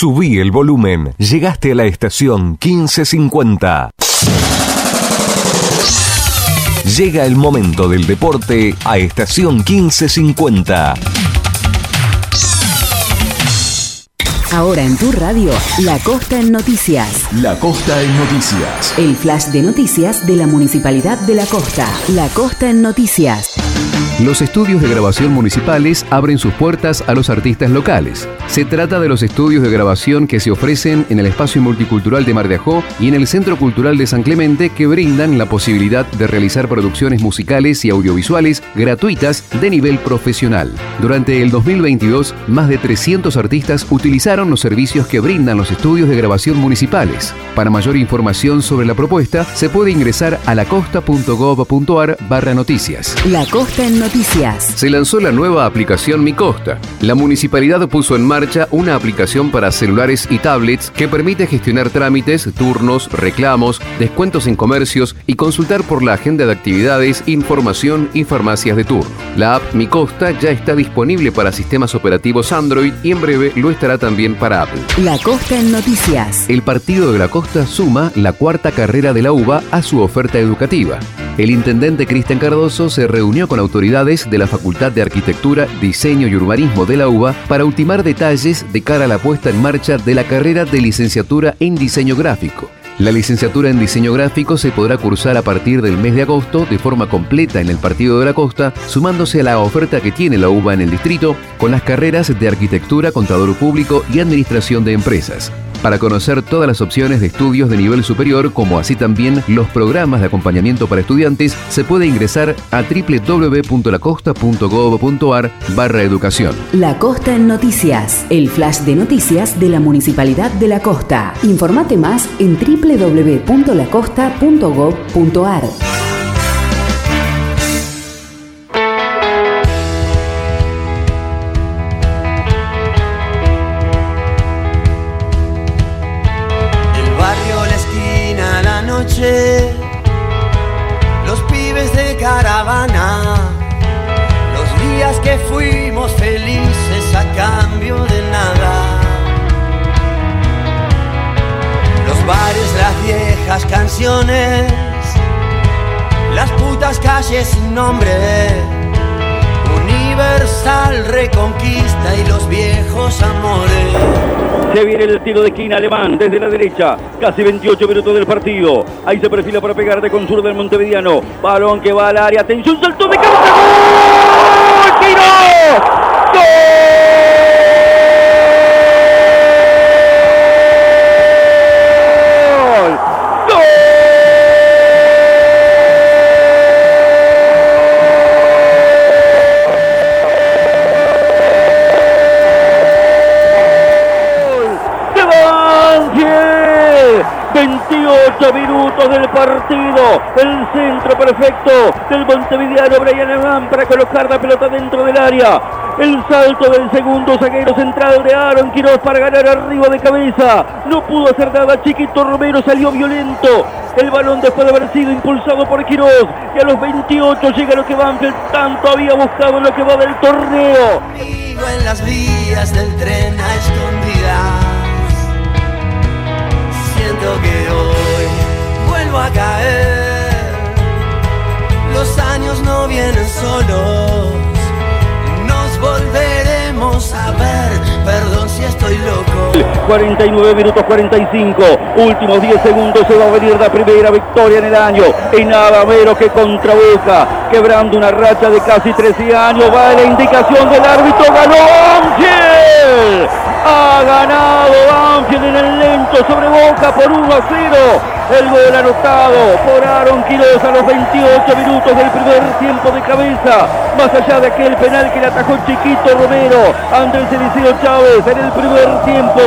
Subí el volumen. Llegaste a la estación 1550. Llega el momento del deporte a estación 1550. Ahora en tu radio, La Costa en Noticias. La Costa en Noticias. El flash de noticias de la Municipalidad de La Costa. La Costa en Noticias. Los estudios de grabación municipales abren sus puertas a los artistas locales. Se trata de los estudios de grabación que se ofrecen en el espacio multicultural de Mar de Ajó y en el Centro Cultural de San Clemente que brindan la posibilidad de realizar producciones musicales y audiovisuales gratuitas de nivel profesional. Durante el 2022, más de 300 artistas utilizaron los servicios que brindan los estudios de grabación municipales. Para mayor información sobre la propuesta, se puede ingresar a lacosta.gov.ar barra noticias. La Costa en. Se lanzó la nueva aplicación Mi Costa. La municipalidad puso en marcha una aplicación para celulares y tablets que permite gestionar trámites, turnos, reclamos, descuentos en comercios y consultar por la agenda de actividades, información y farmacias de turno. La app Mi Costa ya está disponible para sistemas operativos Android y en breve lo estará también para Apple. La Costa en Noticias. El Partido de la Costa suma la cuarta carrera de la UBA a su oferta educativa. El intendente Cristian Cardoso se reunió con autoridades de la Facultad de Arquitectura, Diseño y Urbanismo de la UBA para ultimar detalles de cara a la puesta en marcha de la carrera de licenciatura en diseño gráfico. La licenciatura en diseño gráfico se podrá cursar a partir del mes de agosto de forma completa en el Partido de la Costa, sumándose a la oferta que tiene la UBA en el distrito con las carreras de arquitectura, contador público y administración de empresas para conocer todas las opciones de estudios de nivel superior, como así también los programas de acompañamiento para estudiantes, se puede ingresar a www.lacosta.gov.ar barra educación. La Costa en Noticias, el flash de noticias de la Municipalidad de La Costa. Informate más en www.lacosta.gov.ar. calles sin nombre universal reconquista y los viejos amores. Se viene el tiro de esquina alemán desde la derecha, casi 28 minutos del partido. Ahí se perfila para pegar de consur del Montevideano. Balón que va al área, atención, salto de cabeza. Del partido. El centro perfecto del Montevideano Brian Alemán para colocar la pelota dentro del área. El salto del segundo zaguero central de Aaron Quiroz para ganar arriba de cabeza. No pudo hacer nada. Chiquito Romero salió violento. El balón después de haber sido impulsado por Quiroz. Y a los 28 llega lo que Banfield tanto había buscado en lo que va del torneo. en las vías del tren a a caer. Los años no vienen solos, nos volveremos a ver. Perdón si estoy loco. 49 minutos 45, últimos 10 segundos se va a venir la primera victoria en el año. Y nada menos que contra Boca, quebrando una racha de casi 13 años. Va la indicación del árbitro, ganó Ángel. Ha ganado Banfield en el lento sobre Boca por 1 a 0. El gol anotado por Aaron Quiroz a los 28 minutos del primer tiempo de cabeza. Más allá de aquel penal que le atajó Chiquito Romero el Eliseo Chávez en el primer tiempo.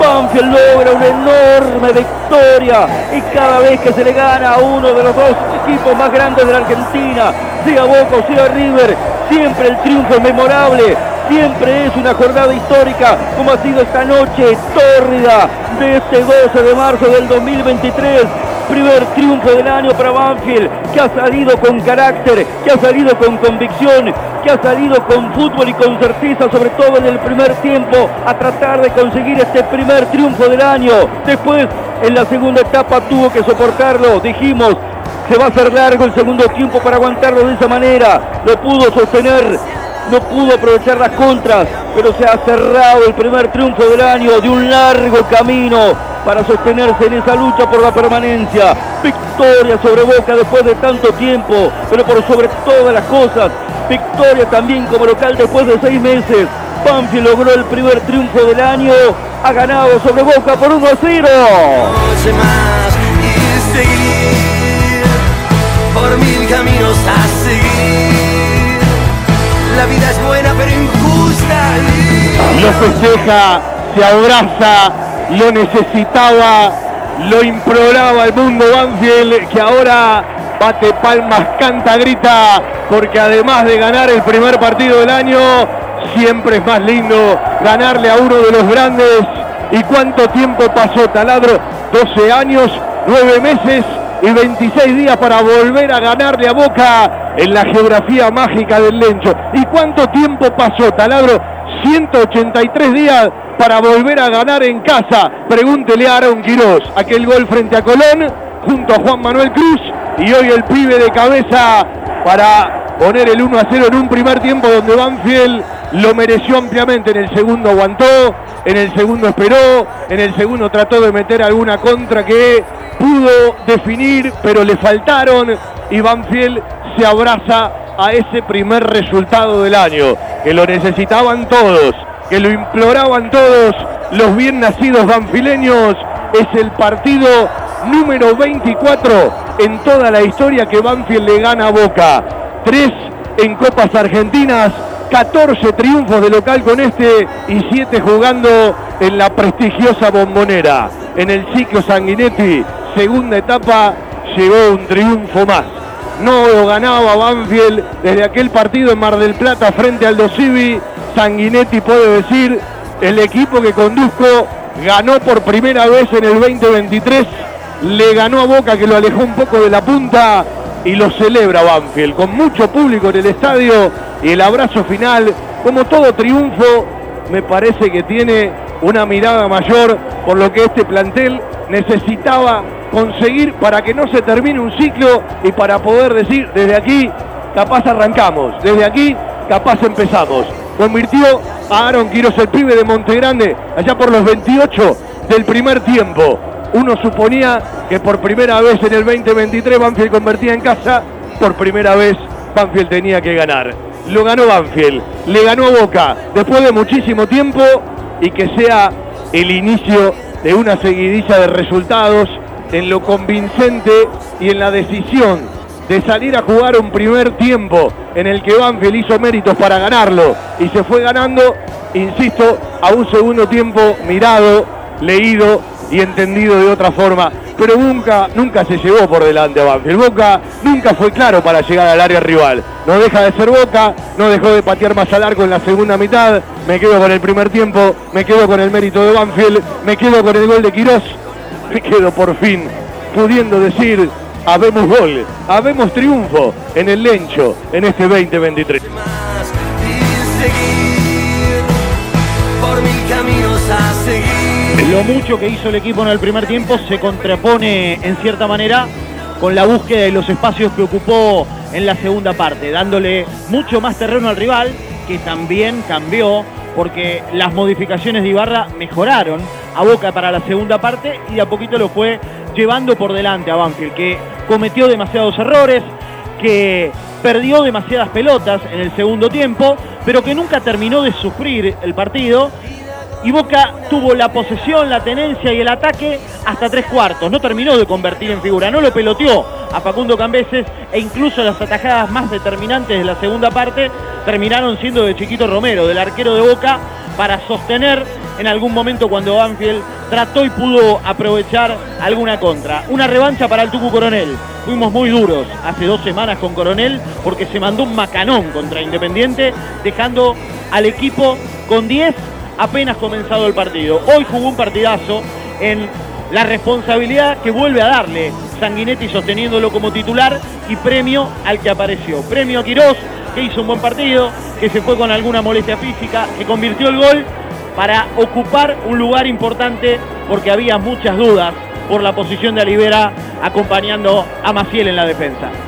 Banfield logra una enorme victoria y cada vez que se le gana a uno de los dos equipos más grandes de la Argentina, sea Boca o sea River, siempre el triunfo es memorable Siempre es una jornada histórica como ha sido esta noche tórrida de este 12 de marzo del 2023. primer triunfo del año para Banfield, que ha salido con carácter, que ha salido con convicción, que ha salido con fútbol y con certeza, sobre todo en el primer tiempo, a tratar de conseguir este primer triunfo del año. Después, en la segunda etapa, tuvo que soportarlo, dijimos, se va a hacer largo el segundo tiempo para aguantarlo de esa manera. Lo pudo sostener, no pudo aprovechar las contras, pero se ha cerrado el primer triunfo del año de un largo camino para sostenerse en esa lucha por la permanencia. Victoria sobre Boca después de tanto tiempo, pero por sobre todas las cosas, victoria también como local después de seis meses. Banfield logró el primer triunfo del año, ha ganado sobre Boca por 1 a 0. por mil caminos a seguir. La vida es buena pero injusta. Lo festeja, se abraza, lo necesitaba, lo imploraba el mundo Banfield que ahora bate palmas, canta, grita, porque además de ganar el primer partido del año, siempre es más lindo ganarle a uno de los grandes. ¿Y cuánto tiempo pasó Taladro? 12 años, 9 meses y 26 días para volver a ganarle a Boca en la geografía mágica del Lencho. ¿Y cuánto tiempo pasó, Taladro? 183 días para volver a ganar en casa. Pregúntele a Aaron Quirós, aquel gol frente a Colón, junto a Juan Manuel Cruz, y hoy el pibe de cabeza para poner el 1 a 0 en un primer tiempo donde Banfield lo mereció ampliamente. En el segundo aguantó, en el segundo esperó, en el segundo trató de meter alguna contra que pudo definir, pero le faltaron y Banfield se abraza a ese primer resultado del año, que lo necesitaban todos, que lo imploraban todos los bien nacidos banfileños. Es el partido número 24 en toda la historia que Banfield le gana a Boca. Tres en Copas Argentinas, 14 triunfos de local con este y 7 jugando en la prestigiosa bombonera. En el ciclo Sanguinetti, segunda etapa, llegó un triunfo más. No lo ganaba Banfield desde aquel partido en Mar del Plata frente al Dosivi. Sanguinetti puede decir, el equipo que conduzco ganó por primera vez en el 2023, le ganó a Boca que lo alejó un poco de la punta y lo celebra Banfield, con mucho público en el estadio y el abrazo final, como todo triunfo, me parece que tiene una mirada mayor por lo que este plantel necesitaba conseguir para que no se termine un ciclo y para poder decir desde aquí capaz arrancamos, desde aquí capaz empezamos. Convirtió a Aaron Quiroz el pibe de Montegrande allá por los 28 del primer tiempo. Uno suponía que por primera vez en el 2023 Banfield convertía en casa, por primera vez Banfield tenía que ganar. Lo ganó Banfield, le ganó Boca. Después de muchísimo tiempo y que sea el inicio de una seguidilla de resultados en lo convincente y en la decisión de salir a jugar un primer tiempo en el que Banfield hizo méritos para ganarlo y se fue ganando, insisto, a un segundo tiempo mirado, leído y entendido de otra forma, pero nunca, nunca se llevó por delante a Banfield. Boca nunca fue claro para llegar al área rival. No deja de ser Boca, no dejó de patear más al arco en la segunda mitad. Me quedo con el primer tiempo, me quedo con el mérito de Banfield, me quedo con el gol de Quirós, me quedo por fin pudiendo decir habemos gol, habemos triunfo en el Lencho en este 2023. Lo mucho que hizo el equipo en el primer tiempo se contrapone en cierta manera con la búsqueda de los espacios que ocupó en la segunda parte, dándole mucho más terreno al rival, que también cambió porque las modificaciones de Ibarra mejoraron a Boca para la segunda parte y a poquito lo fue llevando por delante a Banfield, que cometió demasiados errores, que perdió demasiadas pelotas en el segundo tiempo, pero que nunca terminó de sufrir el partido y Boca tuvo la posesión, la tenencia y el ataque hasta tres cuartos. No terminó de convertir en figura, no lo peloteó a Facundo Cambeses e incluso las atajadas más determinantes de la segunda parte terminaron siendo de Chiquito Romero, del arquero de Boca, para sostener en algún momento cuando Banfield trató y pudo aprovechar alguna contra. Una revancha para el Tucu Coronel. Fuimos muy duros hace dos semanas con Coronel porque se mandó un macanón contra Independiente, dejando al equipo con 10 apenas comenzado el partido. Hoy jugó un partidazo en la responsabilidad que vuelve a darle Sanguinetti sosteniéndolo como titular y premio al que apareció. Premio a Quirós, que hizo un buen partido, que se fue con alguna molestia física, que convirtió el gol para ocupar un lugar importante porque había muchas dudas por la posición de Olivera acompañando a Maciel en la defensa.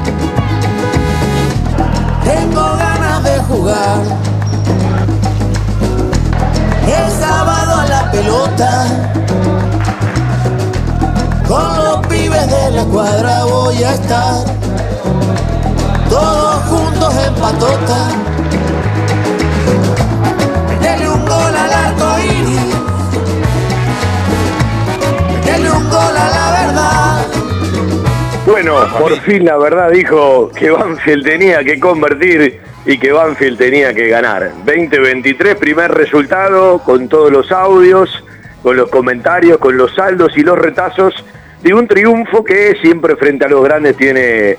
El sábado a la pelota. Con los pibes de la cuadra voy a estar. Todos juntos en patota. Metele un gol al arco iris. Metele un gol a la verdad. Bueno, por fin la verdad dijo que Banfield tenía que convertir y que Banfield tenía que ganar. 2023, primer resultado con todos los audios, con los comentarios, con los saldos y los retazos de un triunfo que siempre frente a los grandes tiene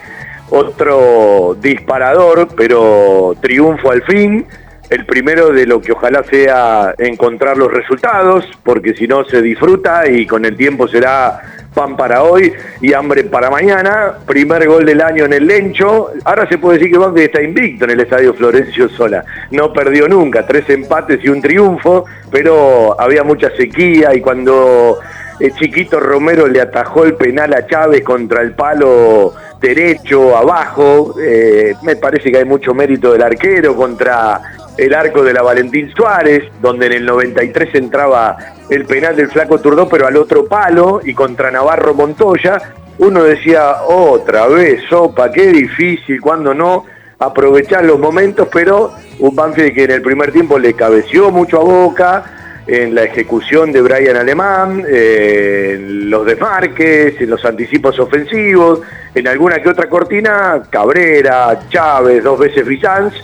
otro disparador, pero triunfo al fin. El primero de lo que ojalá sea encontrar los resultados, porque si no se disfruta y con el tiempo será pan para hoy y hambre para mañana. Primer gol del año en el Lencho. Ahora se puede decir que Banfield está invicto en el estadio Florencio Sola. No perdió nunca, tres empates y un triunfo, pero había mucha sequía y cuando el chiquito Romero le atajó el penal a Chávez contra el palo derecho, abajo, eh, me parece que hay mucho mérito del arquero contra el arco de la Valentín Suárez, donde en el 93 entraba el penal del flaco Turdó, pero al otro palo, y contra Navarro Montoya, uno decía, otra vez, sopa, qué difícil, cuando no, aprovechar los momentos, pero un Banfield que en el primer tiempo le cabeció mucho a Boca, en la ejecución de Brian Alemán, eh, en los desmarques, en los anticipos ofensivos, en alguna que otra cortina, Cabrera, Chávez, dos veces Bizanz,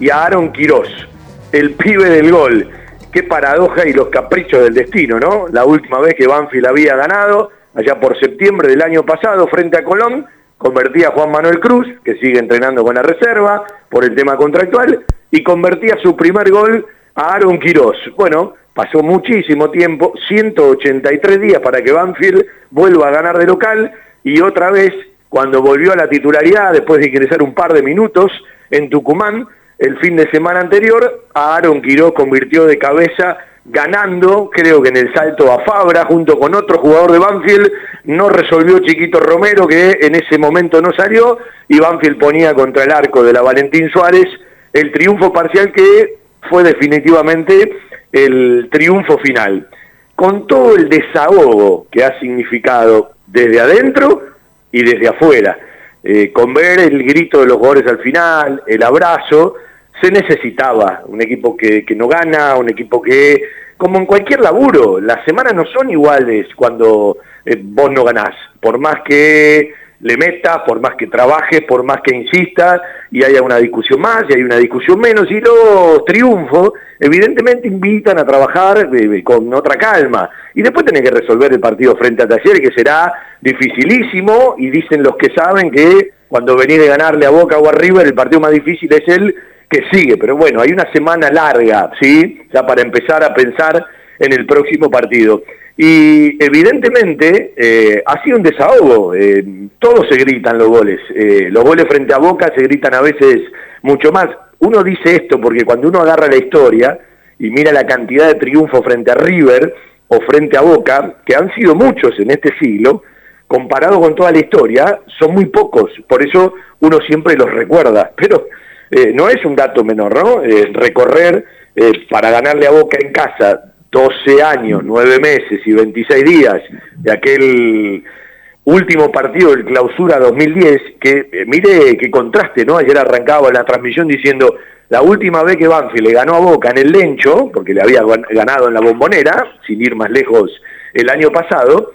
y a Aaron Quirós, el pibe del gol. Qué paradoja y los caprichos del destino, ¿no? La última vez que Banfield había ganado, allá por septiembre del año pasado, frente a Colón, convertía a Juan Manuel Cruz, que sigue entrenando con la reserva por el tema contractual, y convertía su primer gol a Aaron Quirós. Bueno, pasó muchísimo tiempo, 183 días para que Banfield vuelva a ganar de local y otra vez, cuando volvió a la titularidad, después de ingresar un par de minutos en Tucumán, el fin de semana anterior, Aaron Quiroz convirtió de cabeza ganando, creo que en el salto a Fabra, junto con otro jugador de Banfield, no resolvió Chiquito Romero, que en ese momento no salió, y Banfield ponía contra el arco de la Valentín Suárez el triunfo parcial que fue definitivamente el triunfo final. Con todo el desahogo que ha significado desde adentro y desde afuera, eh, con ver el grito de los jugadores al final, el abrazo, se necesitaba un equipo que, no gana, un equipo que, como en cualquier laburo, las semanas no son iguales cuando eh, vos no ganás, por más que le metas, por más que trabajes, por más que insistas, y haya una discusión más, y hay una discusión menos, y los triunfos evidentemente invitan a trabajar eh, con otra calma. Y después tenés que resolver el partido frente a Talleres, que será dificilísimo, y dicen los que saben que cuando venís de ganarle a Boca o a River, el partido más difícil es el que sigue. Pero bueno, hay una semana larga, ¿sí? Ya para empezar a pensar en el próximo partido. Y evidentemente eh, ha sido un desahogo, eh, todos se gritan los goles, eh, los goles frente a Boca se gritan a veces mucho más. Uno dice esto porque cuando uno agarra la historia y mira la cantidad de triunfos frente a River o frente a Boca, que han sido muchos en este siglo, comparado con toda la historia, son muy pocos, por eso uno siempre los recuerda, pero no es un dato menor, ¿no? recorrer para ganarle a Boca en casa 12 años, 9 meses y 26 días de aquel último partido del clausura 2010, que eh, mire qué contraste, ¿no? Ayer arrancaba la transmisión diciendo, la última vez que Banfield le ganó a Boca en el Lencho, porque le había ganado en la bombonera, sin ir más lejos el año pasado,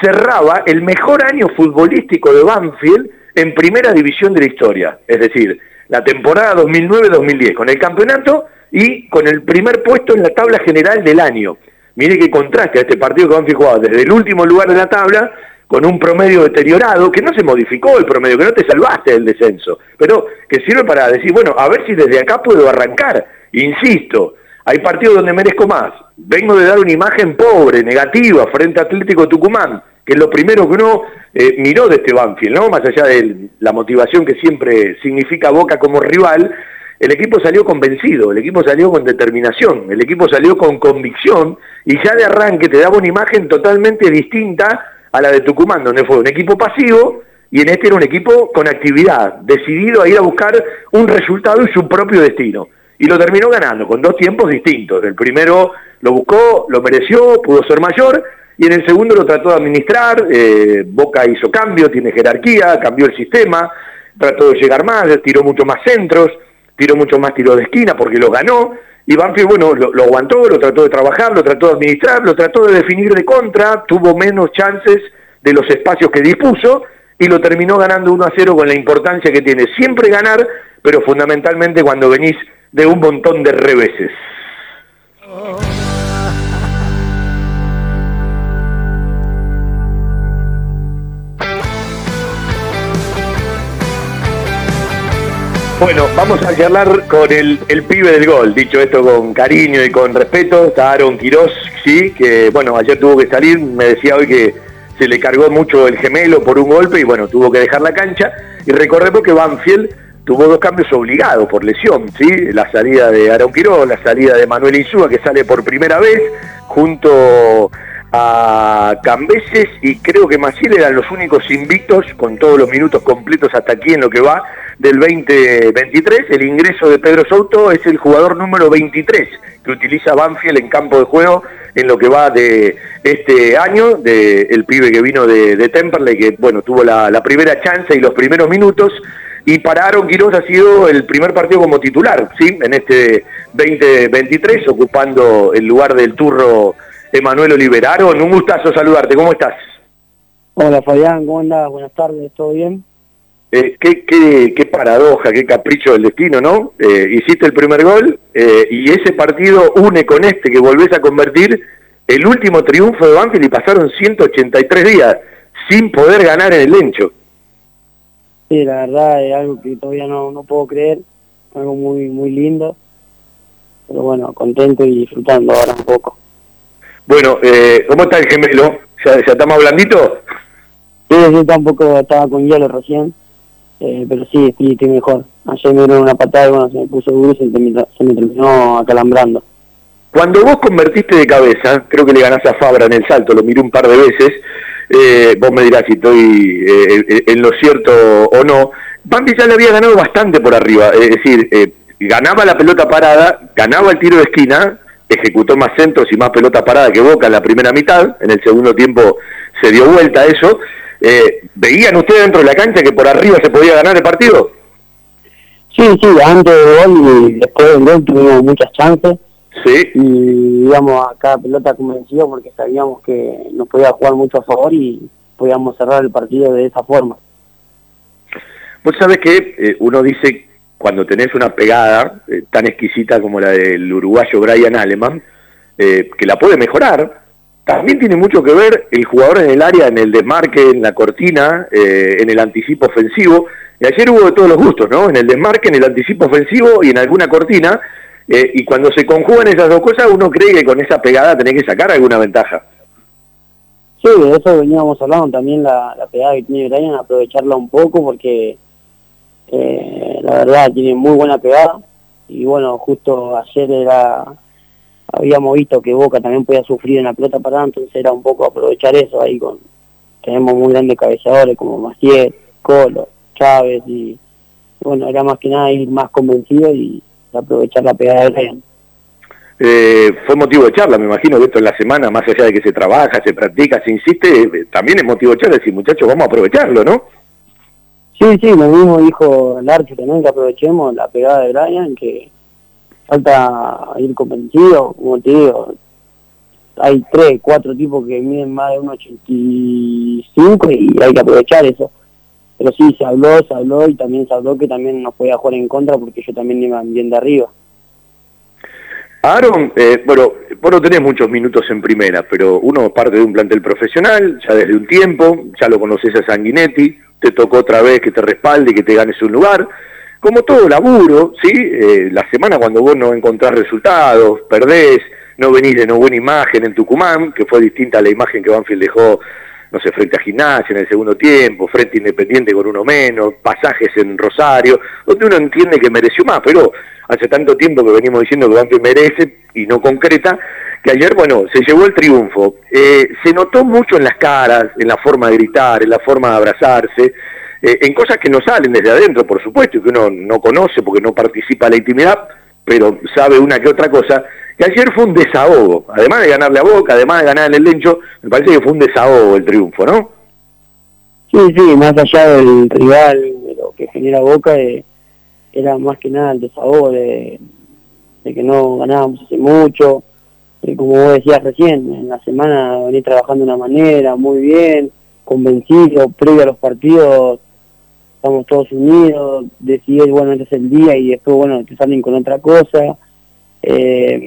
cerraba el mejor año futbolístico de Banfield en primera división de la historia, es decir, la temporada 2009-2010, con el campeonato y con el primer puesto en la tabla general del año. Mire qué contraste a este partido que Banfield jugado desde el último lugar de la tabla con un promedio deteriorado, que no se modificó el promedio, que no te salvaste del descenso, pero que sirve para decir, bueno, a ver si desde acá puedo arrancar. Insisto, hay partidos donde merezco más. Vengo de dar una imagen pobre, negativa, frente a Atlético Tucumán, que lo primero que uno eh, miró de este Banfield, ¿no? Más allá de la motivación que siempre significa Boca como rival, el equipo salió convencido, el equipo salió con determinación, el equipo salió con convicción y ya de arranque te daba una imagen totalmente distinta a la de Tucumán, donde fue un equipo pasivo y en este era un equipo con actividad, decidido a ir a buscar un resultado y su propio destino. Y lo terminó ganando con dos tiempos distintos. El primero lo buscó, lo mereció, pudo ser mayor, y en el segundo lo trató de administrar, eh, Boca hizo cambio, tiene jerarquía, cambió el sistema, trató de llegar más, tiró mucho más centros, tiró mucho más tiro de esquina porque lo ganó, y Banfield, bueno, lo, aguantó, lo trató de trabajar, lo trató de administrar, lo trató de definir de contra, tuvo menos chances de los espacios que dispuso, y lo terminó ganando 1 a 0 con la importancia que tiene siempre ganar, pero fundamentalmente cuando venís de un montón de reveses. Bueno, vamos a charlar con el, pibe del gol, dicho esto con cariño y con respeto, está Aaron sí, que bueno, ayer tuvo que salir, me decía hoy que se le cargó mucho el gemelo por un golpe y bueno, tuvo que dejar la cancha. Y recordemos que Banfield tuvo dos cambios obligados por lesión, ¿sí? La salida de Aaron Quirós, la salida de Manuel Insúa, que sale por primera vez, junto a Cambeses y creo que Maciel eran los únicos invictos con todos los minutos completos hasta aquí en lo que va del 2023. El ingreso de Pedro Souto es el jugador número 23 que utiliza Banfield en campo de juego en lo que va de este año, del el pibe que vino de, de Temperley, que bueno, tuvo la, primera chance y los primeros minutos. Y para Aaron Quiroz ha sido el primer partido como titular, ¿sí? En este 2023, ocupando el lugar del turro Emanuel Oliveraron. Un gustazo saludarte, ¿cómo estás? Hola Fabián, ¿cómo andás? Buenas tardes, ¿todo bien? Eh, qué, qué, qué, paradoja, qué capricho del destino, ¿no? Eh, hiciste el primer gol eh, y ese partido une con este que volvés a convertir el último triunfo de Banfield y pasaron 183 días sin poder ganar en el Lencho. Sí, la verdad es algo que todavía no, no puedo creer, algo muy muy lindo, pero bueno, contento y disfrutando ahora un poco. Bueno, eh, ¿cómo está el gemelo? ¿Ya, ¿Ya está más blandito? Sí, sí, tampoco estaba con hielo recién, eh, pero sí, sí, estoy mejor. Ayer me dieron una patada y bueno, se me puso duro y se se me terminó acalambrando. Cuando vos convertiste de cabeza, creo que le ganás a Fabra en el salto, lo miré un par de veces, eh, vos me dirás si estoy eh, en lo cierto o no. Bambi ya le había ganado bastante por arriba, es decir, eh, ganaba la pelota parada, ganaba el tiro de esquina, ejecutó más centros y más pelota parada que Boca en la primera mitad, en el segundo tiempo se dio vuelta eso. Eh, ¿Veían ustedes dentro de la cancha que por arriba se podía ganar el partido? Sí, sí, antes del gol y después del gol tuvimos muchas chances. Sí. Y íbamos a cada pelota convencido porque sabíamos que nos podía jugar mucho a favor y podíamos cerrar el partido de esa forma. Vos sabés que eh, uno dice, cuando tenés una pegada eh, tan exquisita como la del uruguayo Brian Aleman, eh, que la puede mejorar, también tiene mucho que ver el jugador en el área, en el desmarque, en la cortina, en el anticipo ofensivo. Y ayer hubo de todos los gustos, ¿no? En el desmarque, en el anticipo ofensivo y en alguna cortina. Eh, y cuando se conjugan esas dos cosas, uno cree que con esa pegada tenés que sacar alguna ventaja. Sí, de eso veníamos hablando también, la, pegada que tiene Brian, aprovecharla un poco porque eh, la verdad tiene muy buena pegada. Y bueno, justo ayer era habíamos visto que Boca también podía sufrir en la pelota parada, entonces era un poco aprovechar eso ahí con tenemos muy grandes cabeceadores como Maciel, Colo, Chávez y bueno, era más que nada ir más convencido y aprovechar la pegada de Brian. Eh, fue motivo de charla, me imagino que esto en la semana, más allá de que se trabaja, se practica, se insiste, eh, también es motivo de charla decir, muchachos, vamos a aprovecharlo, ¿no? Sí, sí, lo mismo dijo el Arche también, que aprovechemos la pegada de Brian, que falta ir convencido, como te digo, hay tres, cuatro tipos que miden más de 1,85 y hay que aprovechar eso. Pero sí, se habló, se habló y también se habló que también nos podía jugar en contra porque ellos también iban bien de arriba. Aaron, eh, bueno, vos no tenés muchos minutos en primera, pero uno parte de un plantel profesional, ya desde un tiempo, ya lo conoces a Sanguinetti, te tocó otra vez que te respalde que te ganes un lugar. Como todo laburo, ¿sí? Eh, la semana cuando vos no encontrás resultados, perdés, no venís de no buena imagen en Tucumán, que fue distinta a la imagen que Banfield dejó, no sé, frente a Gimnasia en el segundo tiempo, frente Independiente con uno menos, pasajes en Rosario, donde uno entiende que mereció más, pero hace tanto tiempo que venimos diciendo que Banfield merece y no concreta, que ayer, bueno, se llevó el triunfo. Eh, se notó mucho en las caras, en la forma de gritar, en la forma de abrazarse, eh, en cosas que no salen desde adentro, por supuesto, y que uno no conoce porque no participa en la intimidad, pero sabe una que otra cosa, que ayer fue un desahogo, además de ganarle a Boca, además de ganar en el Lencho, me parece que fue un desahogo el triunfo, ¿no? Sí, sí, más allá del rival, de lo que genera Boca, eh, era más que nada el desahogo de, que no ganábamos hace mucho, eh, como vos decías recién, en la semana venía trabajando de una manera muy bien, convencido, previo a los partidos estamos todos unidos, decidir, bueno, este es el día y después, bueno, te salen con otra cosa. Eh,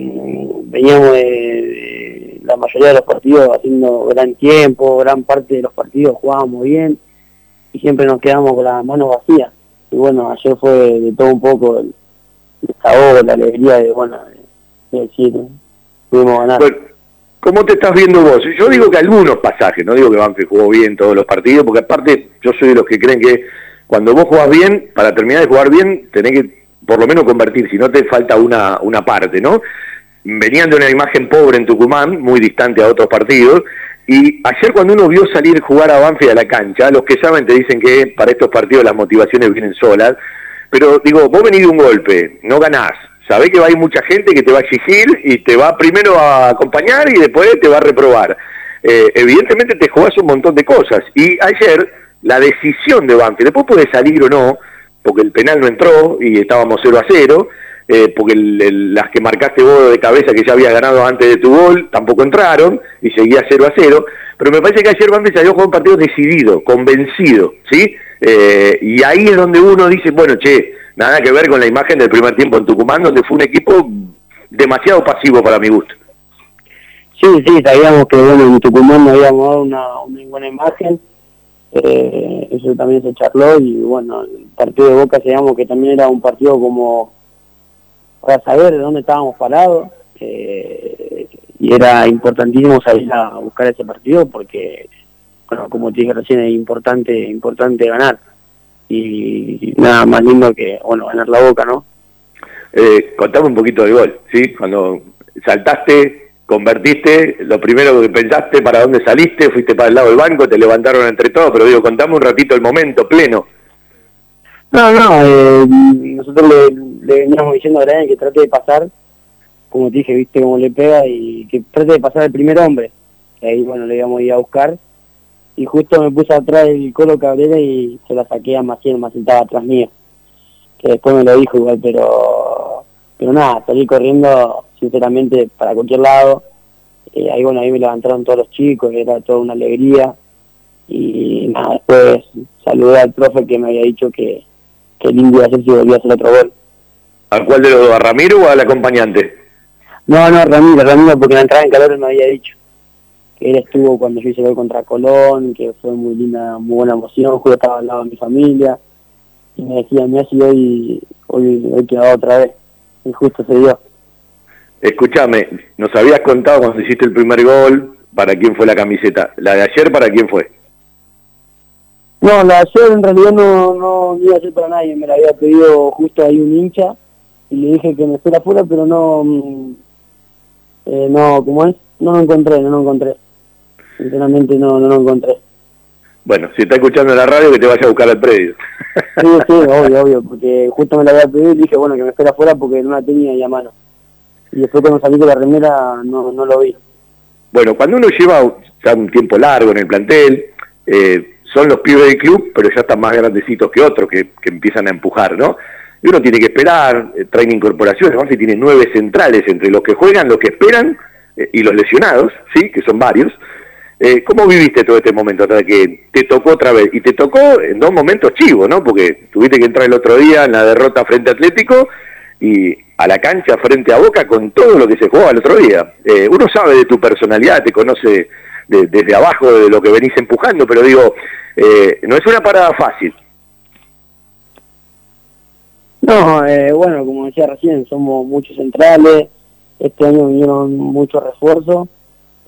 veníamos de la mayoría de los partidos haciendo gran tiempo, gran parte de los partidos jugábamos bien y siempre nos quedamos con las manos vacías. Y bueno, ayer fue de todo un poco el, el sabor, la alegría de, bueno, de, de decir, pudimos ganar. Bueno, ¿Cómo te estás viendo vos? Yo digo que algunos pasajes, no digo que Banfield jugó bien todos los partidos, porque aparte yo soy de los que creen que cuando vos jugás bien, para terminar de jugar bien, tenés que por lo menos convertir, si no te falta una, una parte, ¿no? Venían de una imagen pobre en Tucumán, muy distante a otros partidos, y ayer cuando uno vio salir jugar a Banfield a la cancha, los que saben te dicen que para estos partidos las motivaciones vienen solas, pero digo, vos venís de un golpe, no ganás, sabés que va a ir mucha gente que te va a exigir y te va primero a acompañar y después te va a reprobar. Eh, evidentemente te jugás un montón de cosas, y ayer la decisión de Banfield, después puede salir o no, porque el penal no entró y estábamos 0 a 0, eh, porque las que marcaste vos de cabeza que ya habías ganado antes de tu gol tampoco entraron y seguía 0 a 0, pero me parece que ayer Banfield salió jugar un partido decidido, convencido, ¿sí? Eh, y ahí es donde uno dice, bueno, che, nada que ver con la imagen del primer tiempo en Tucumán, donde fue un equipo demasiado pasivo para mi gusto. Sí, sí, sabíamos que bueno, en Tucumán no habíamos dado una, una buena imagen, eh, eso también se charló y bueno, el partido de Boca sabíamos que también era un partido como para saber de dónde estábamos parados eh, y era importantísimo salir a buscar ese partido porque, bueno, como te dije recién, es importante, importante ganar. Y nada más lindo que, bueno, ganar la boca, ¿no? Eh, contame un poquito del gol, ¿sí? Cuando saltaste, convertiste, lo primero que pensaste, para dónde saliste, fuiste para el lado del banco, te levantaron entre todos, pero digo, contame un ratito el momento pleno. No, no, eh, nosotros le, veníamos diciendo a Brian que trate de pasar, como te dije, viste cómo le pega, y que trate de pasar el primer hombre. Y ahí, bueno, le íbamos a ir a buscar. Y justo me puse atrás el Colo Cabrera y se la saqué a Maciel, más sentaba atrás mío. Que después me lo dijo igual, pero pero nada, salí corriendo sinceramente para cualquier lado. Eh, ahí bueno, ahí me levantaron todos los chicos, era toda una alegría. Y nada, después saludé al profe que me había dicho que, que lindo iba a hacer si volvía a hacer otro gol. ¿A cuál de los dos? ¿A Ramiro o al acompañante? No, no, Ramiro, Ramiro, porque la entrada en calor me había dicho que él estuvo cuando yo hice gol contra Colón, que fue muy linda, muy buena emoción, justo estaba al lado de mi familia. Y me decía, me si hoy, hoy, hoy quedado otra vez. Y justo se dio. Escúchame, nos habías contado cuando hiciste el primer gol, para quién fue la camiseta. ¿La de ayer para quién fue? No, la de ayer en realidad no, no iba a ser para nadie, me la había pedido justo ahí un hincha y le dije que me fuera afuera, pero no, mm, eh, no, ¿cómo es? No lo encontré, no lo encontré. Sinceramente no, no lo encontré. Bueno, si está escuchando la radio, que te vaya a buscar al predio. Sí, sí, obvio, obvio, porque justo me la había pedido y dije, bueno, que me espera afuera porque no la tenía ahí a mano. Y después cuando salí de la remera no, no lo vi. Bueno, cuando uno lleva ya un tiempo largo en el plantel, eh, son los pibes del club, pero ya están más grandecitos que otros que, que empiezan a empujar, ¿no? Y uno tiene que esperar, eh, traen incorporaciones, si tiene nueve centrales entre los que juegan, los que esperan eh, y los lesionados, ¿sí? Que son varios. ¿Cómo viviste todo este momento hasta que te tocó otra vez? Y te tocó en dos momentos chivos, ¿no? Porque tuviste que entrar el otro día en la derrota frente a Atlético y a la cancha frente a Boca con todo lo que se jugaba el otro día. Eh, uno sabe de tu personalidad, te conoce desde abajo de lo que venís empujando, pero digo, eh, no es una parada fácil. No, bueno, como decía recién, somos muchos centrales, este año vinieron muchos refuerzos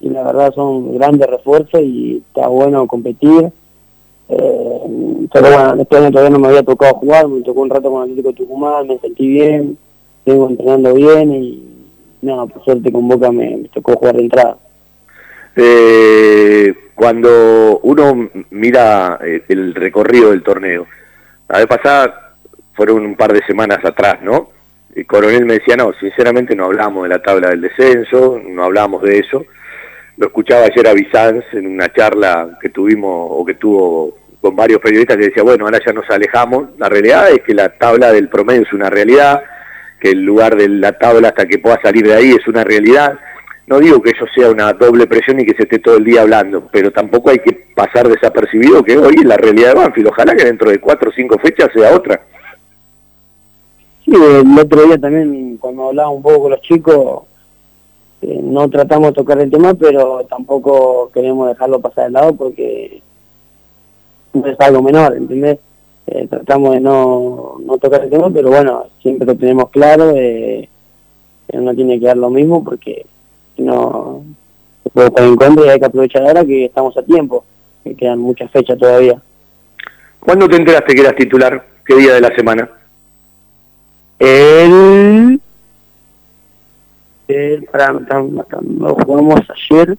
y la verdad son grandes refuerzos y está bueno competir. Eh, pero bueno, este año todavía no me había tocado jugar, me tocó un rato con Atlético Tucumán, me sentí bien, vengo entrenando bien y nada, por suerte con Boca me, tocó jugar de entrada. Eh, cuando uno mira eh, el recorrido del torneo, la vez pasada fueron un par de semanas atrás, ¿no? El coronel me decía, no, sinceramente no hablamos de la tabla del descenso, no hablamos de eso, lo escuchaba ayer a Bizanz en una charla que tuvimos o que tuvo con varios periodistas que decía, bueno, ahora ya nos alejamos. La realidad es que la tabla del promedio es una realidad, que el lugar de la tabla hasta que pueda salir de ahí es una realidad. No digo que eso sea una doble presión y que se esté todo el día hablando, pero tampoco hay que pasar desapercibido que hoy es la realidad de Banfield. Ojalá que dentro de cuatro o cinco fechas sea otra. Sí, el otro día también cuando hablaba un poco con los chicos, eh, no tratamos de tocar el tema, pero tampoco queremos dejarlo pasar de lado porque no es algo menor, ¿entendés? Eh, tratamos de no, no tocar el tema, pero bueno, siempre lo tenemos claro, eh, no tiene que dar lo mismo porque no se puede estar en contra y hay que aprovechar ahora que estamos a tiempo, que quedan muchas fechas todavía. ¿Cuándo te enteraste que eras titular? ¿Qué día de la semana? El para, lo jugamos ayer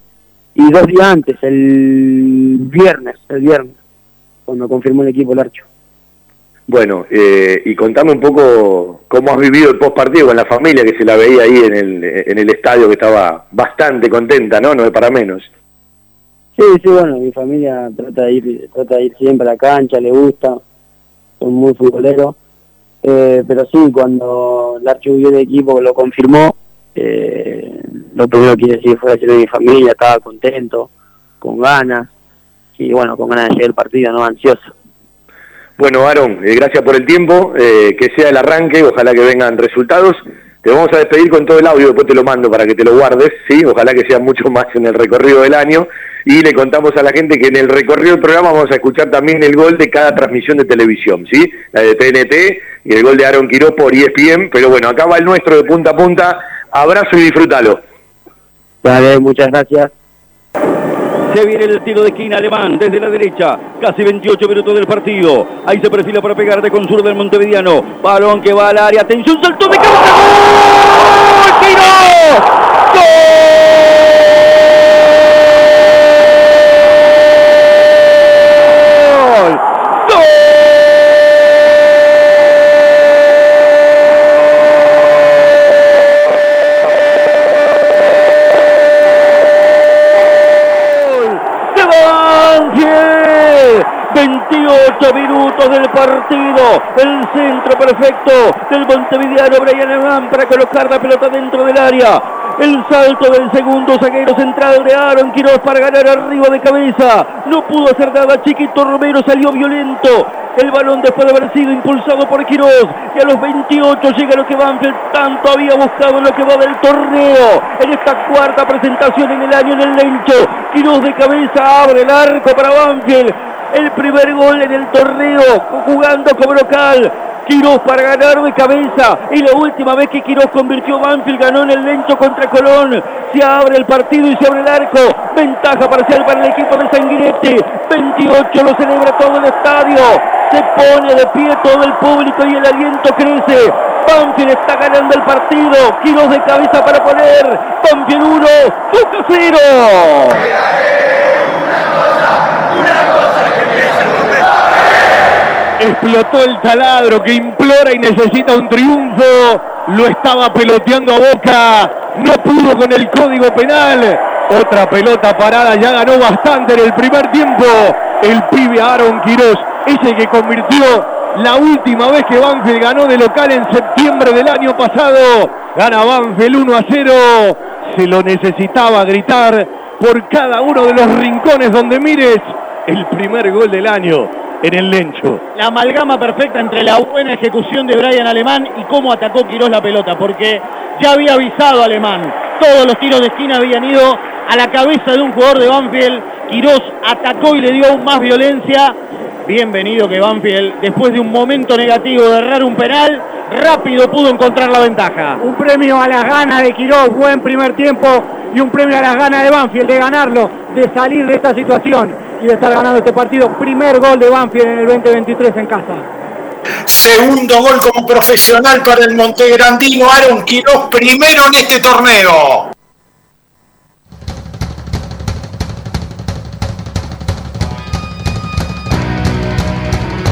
y dos días antes, el viernes, el viernes, cuando confirmó el equipo el Archo. Bueno, eh, y contame un poco cómo has vivido el post partido con la familia que se la veía ahí en el, en el estadio que estaba bastante contenta, ¿no? No es para menos. Sí, sí, bueno, mi familia trata de ir, trata de ir siempre a la cancha, le gusta, son muy futboleros. Eh, pero sí, cuando el Archo vio el equipo lo confirmó, eh, lo primero que decir fue decir de mi familia, estaba contento, con ganas, y bueno, con ganas de llegar el partido, no ansioso. Bueno, Aaron, eh, gracias por el tiempo, eh, que sea el arranque, ojalá que vengan resultados. Te vamos a despedir con todo el audio, después te lo mando para que te lo guardes, ¿sí? Ojalá que sea mucho más en el recorrido del año. Y le contamos a la gente que en el recorrido del programa vamos a escuchar también el gol de cada transmisión de televisión, ¿sí? La de TNT y el gol de Aaron Quiró por ESPN. Pero bueno, acá va el nuestro de punta a punta Abrazo y disfrútalo. Vale, muchas gracias. Se viene el tiro de esquina alemán desde la derecha. Casi 28 minutos del partido. Ahí se perfila para pegar de con sur del Montevideano. Balón que va al área. Atención, saltó de cabeza. ¡Gol! ¡Gol! 28 minutos del partido. El centro perfecto del Montevideano Brian Alemán para colocar la pelota dentro del área. El salto del segundo zaguero central de Aaron Quiroz para ganar arriba de cabeza. No pudo hacer nada. Chiquito Romero salió violento. El balón después de haber sido impulsado por Quiroz. Y a los 28 llega lo que Banfield tanto había buscado en lo que va del torneo. En esta cuarta presentación en el año en el Lencho. Quiroz de cabeza abre el arco para Banfield. El primer gol en el torneo jugando como local. Quiroz para ganar de cabeza. Y la última vez que Quiroz convirtió Banfield ganó en el Lencho contra Colón. Se abre el partido y se abre el arco. Ventaja parcial para el equipo de Sanguinetti. 28 lo celebra todo el estadio. Se pone de pie todo el público y el aliento crece. Banfield está ganando el partido. Quiroz de cabeza para poner. Banfield 1, Boca 0. Explotó el taladro que implora y necesita un triunfo. Lo estaba peloteando a Boca. No pudo con el código penal. Otra pelota parada. Ya ganó bastante en el primer tiempo. El pibe Aaron Quiroz. Ese que convirtió la última vez que Banfield ganó de local en septiembre del año pasado. Gana Banfield 1 a 0. Se lo necesitaba gritar por cada uno de los rincones donde mires. El primer gol del año en el Lencho. La amalgama perfecta entre la buena ejecución de Brian Alemán y cómo atacó Quirós la pelota, porque ya había avisado Alemán. Todos los tiros de esquina habían ido a la cabeza de un jugador de Banfield. Quirós atacó y le dio aún más violencia. Bienvenido que Banfield, después de un momento negativo de errar un penal, rápido pudo encontrar la ventaja. Un premio a las ganas de Quirós, buen primer tiempo y un premio a las ganas de Banfield de ganarlo, de salir de esta situación y de estar ganando este partido. Primer gol de Banfield en el 2023 en casa. Segundo gol como profesional para el Montegrandino, Aaron Quiroz, primero en este torneo.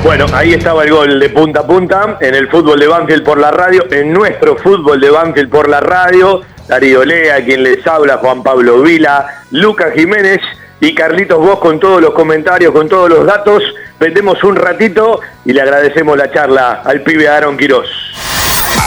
Bueno, ahí estaba el gol de punta a punta en el fútbol de Banfield por la radio, en nuestro fútbol de Banfield por la radio. Darío Lea, quien les habla, Juan Pablo Vila, Lucas Jiménez y Carlitos Vos con todos los comentarios, con todos los datos. Vendemos un ratito y le agradecemos la charla al pibe Aaron Quirós.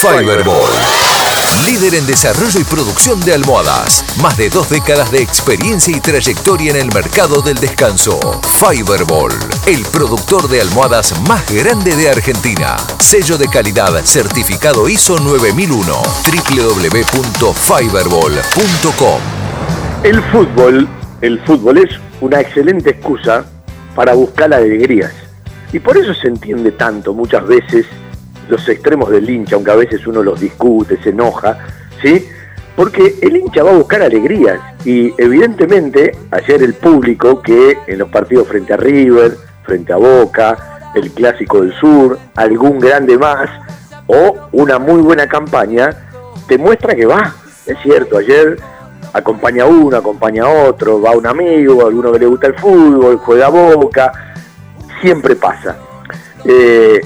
Fiberball. Líder en desarrollo y producción de almohadas. Más de dos décadas de experiencia y trayectoria en el mercado del descanso. Fiberball, el productor de almohadas más grande de Argentina. Sello de calidad certificado ISO 9001. www.fiberball.com. El fútbol, el fútbol es una excelente excusa para buscar alegrías. Y por eso se entiende tanto muchas veces los extremos del hincha, aunque a veces uno los discute, se enoja, ¿sí? Porque el hincha va a buscar alegrías y evidentemente ayer el público que en los partidos frente a River, frente a Boca, el Clásico del Sur, algún grande más o una muy buena campaña, te muestra que va. Es cierto, ayer acompaña a uno, acompaña a otro, va un amigo, alguno que le gusta el fútbol, juega a Boca, siempre pasa. Eh,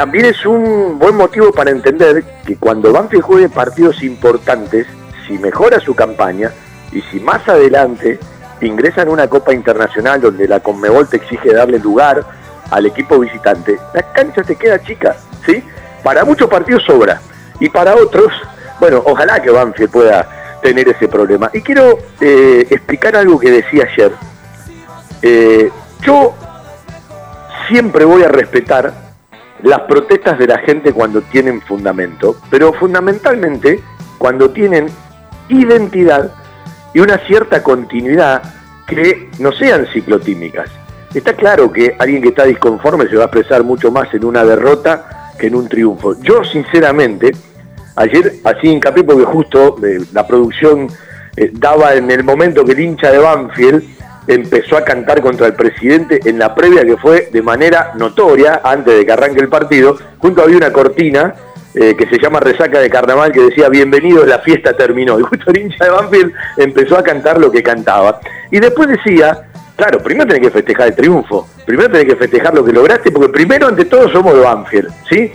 también es un buen motivo para entender que cuando Banfield juegue partidos importantes, si mejora su campaña y si más adelante ingresa en una Copa Internacional donde la Conmebol te exige darle lugar al equipo visitante, la cancha te queda chica, ¿sí? Para muchos partidos sobra y para otros, bueno, ojalá que Banfield pueda tener ese problema. Y quiero eh, explicar algo que decía ayer. Eh, yo siempre voy a respetar las protestas de la gente cuando tienen fundamento, pero fundamentalmente cuando tienen identidad y una cierta continuidad que no sean ciclotímicas. Está claro que alguien que está disconforme se va a expresar mucho más en una derrota que en un triunfo. Yo sinceramente, ayer así hincapié porque justo eh, la producción eh, daba en el momento que el hincha de Banfield empezó a cantar contra el presidente en la previa que fue de manera notoria antes de que arranque el partido, junto había una cortina eh, que se llama Resaca de Carnaval, que decía Bienvenidos, la fiesta terminó. Y justo el hincha de Banfield empezó a cantar lo que cantaba. Y después decía, claro, primero tenés que festejar el triunfo, primero tenés que festejar lo que lograste, porque primero ante todo somos de Banfield, ¿sí?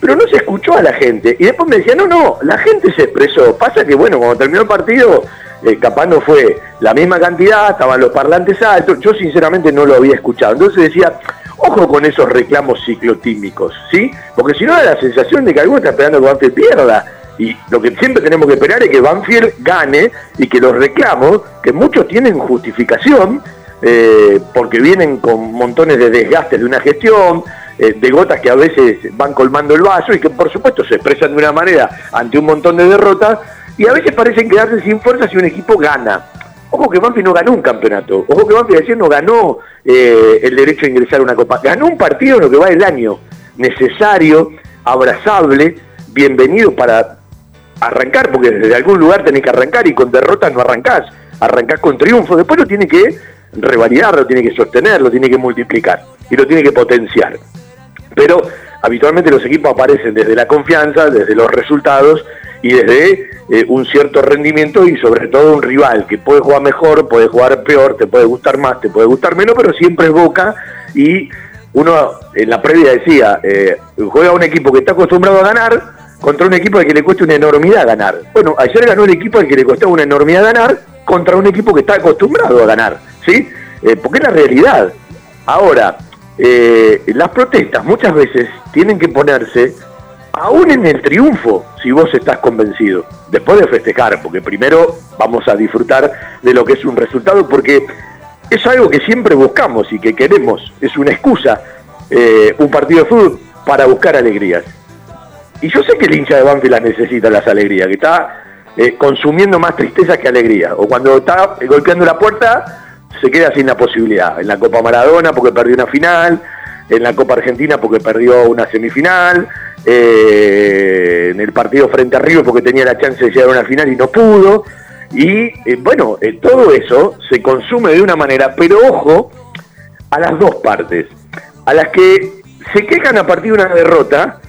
Pero no se escuchó a la gente. Y después me decía, no, no, la gente se expresó. Pasa que, bueno, cuando terminó el partido, eh, capaz no fue la misma cantidad, estaban los parlantes altos, yo sinceramente no lo había escuchado. Entonces decía, Ojo con esos reclamos ciclotímicos, ¿sí? Porque si no da la sensación de que alguno está esperando que Banfield pierda. Y lo que siempre tenemos que esperar es que Banfield gane y que los reclamos, que muchos tienen justificación, eh, porque vienen con montones de desgastes de una gestión, eh, de gotas que a veces van colmando el vaso y que por supuesto se expresan de una manera ante un montón de derrotas y a veces parecen quedarse sin fuerza si un equipo gana. Ojo que Banfield no ganó un campeonato. Ojo que Banfield ayer no ganó eh, el derecho a ingresar a una copa. Ganó un partido en lo que va el año. Necesario, abrazable, bienvenido para arrancar, porque desde algún lugar tenés que arrancar y con derrotas no arrancás. Arrancás con triunfo. Después lo tiene que revalidar, lo tiene que sostener, lo tiene que multiplicar y lo tiene que potenciar. Pero habitualmente los equipos aparecen desde la confianza, desde los resultados y desde eh, un cierto rendimiento y sobre todo un rival que puede jugar mejor, puede jugar peor, te puede gustar más, te puede gustar menos, pero siempre es Boca y uno en la previa decía, eh, juega un equipo que está acostumbrado a ganar contra un equipo al que le cuesta una enormidad ganar. Bueno, ayer ganó el equipo al que le costaba una enormidad ganar contra un equipo que está acostumbrado a ganar, ¿sí? Eh, porque es la realidad. Ahora, las protestas muchas veces tienen que ponerse aún en el triunfo, si vos estás convencido, después de festejar, porque primero vamos a disfrutar de lo que es un resultado, porque es algo que siempre buscamos y que queremos, es una excusa, eh, un partido de fútbol para buscar alegrías. Y yo sé que el hincha de Banfield necesita las alegrías, que está eh, consumiendo más tristeza que alegría, o cuando está golpeando la puerta se queda sin la posibilidad, en la Copa Maradona porque perdió una final, en la Copa Argentina porque perdió una semifinal, eh, en el partido frente a Río porque tenía la chance de llegar a una final y no pudo. Y eh, bueno, eh, todo eso se consume de una manera, pero ojo a las dos partes, a las que se quejan a partir de una derrota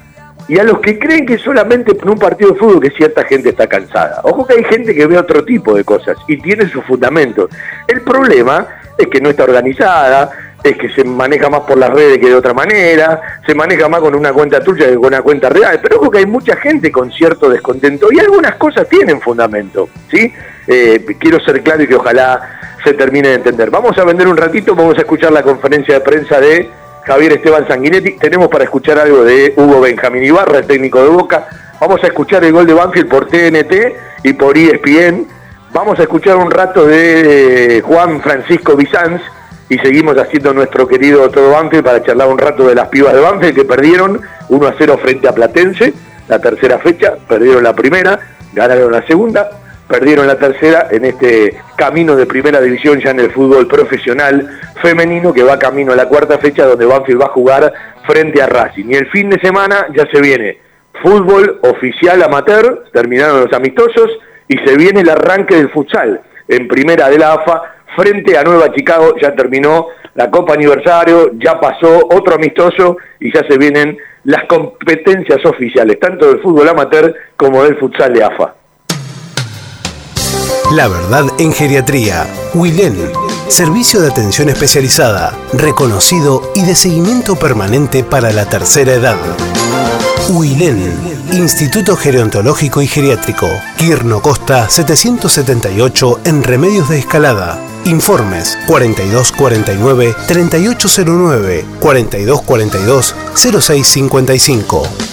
y a los que creen que solamente por un partido de fútbol que cierta gente está cansada. Ojo que hay gente que ve otro tipo de cosas y tiene sus fundamentos. El problema es que no está organizada, es que se maneja más por las redes que de otra manera, se maneja más con una cuenta tuya que con una cuenta real, pero ojo que hay mucha gente con cierto descontento y algunas cosas tienen fundamento, ¿sí? Eh, quiero ser claro y que ojalá se termine de entender. Vamos a vender un ratito, vamos a escuchar la conferencia de prensa de Javier Esteban Sanguinetti, tenemos para escuchar algo de Hugo Benjamín Ibarra, el técnico de Boca, vamos a escuchar el gol de Banfield por TNT y por ESPN, vamos a escuchar un rato de Juan Francisco Bizanz, y seguimos haciendo nuestro querido Todo Banfield para charlar un rato de las pibas de Banfield que perdieron 1 a 0 frente a Platense, la tercera fecha, perdieron la primera, ganaron la segunda, perdieron la tercera en este camino de primera división ya en el fútbol profesional femenino que va camino a la cuarta fecha donde Banfield va a jugar frente a Racing. Y el fin de semana ya se viene fútbol oficial amateur, terminaron los amistosos y se viene el arranque del futsal en primera de la AFA frente a Nueva Chicago, ya terminó la Copa Aniversario, ya pasó otro amistoso y ya se vienen las competencias oficiales, tanto del fútbol amateur como del futsal de AFA. La verdad en geriatría. Willen. Servicio de atención especializada, reconocido y de seguimiento permanente para la tercera edad. Willen. Instituto Gerontológico y Geriátrico. Quirno Costa 778 en Remedios de Escalada. Informes 4249-3809, 4242-0655.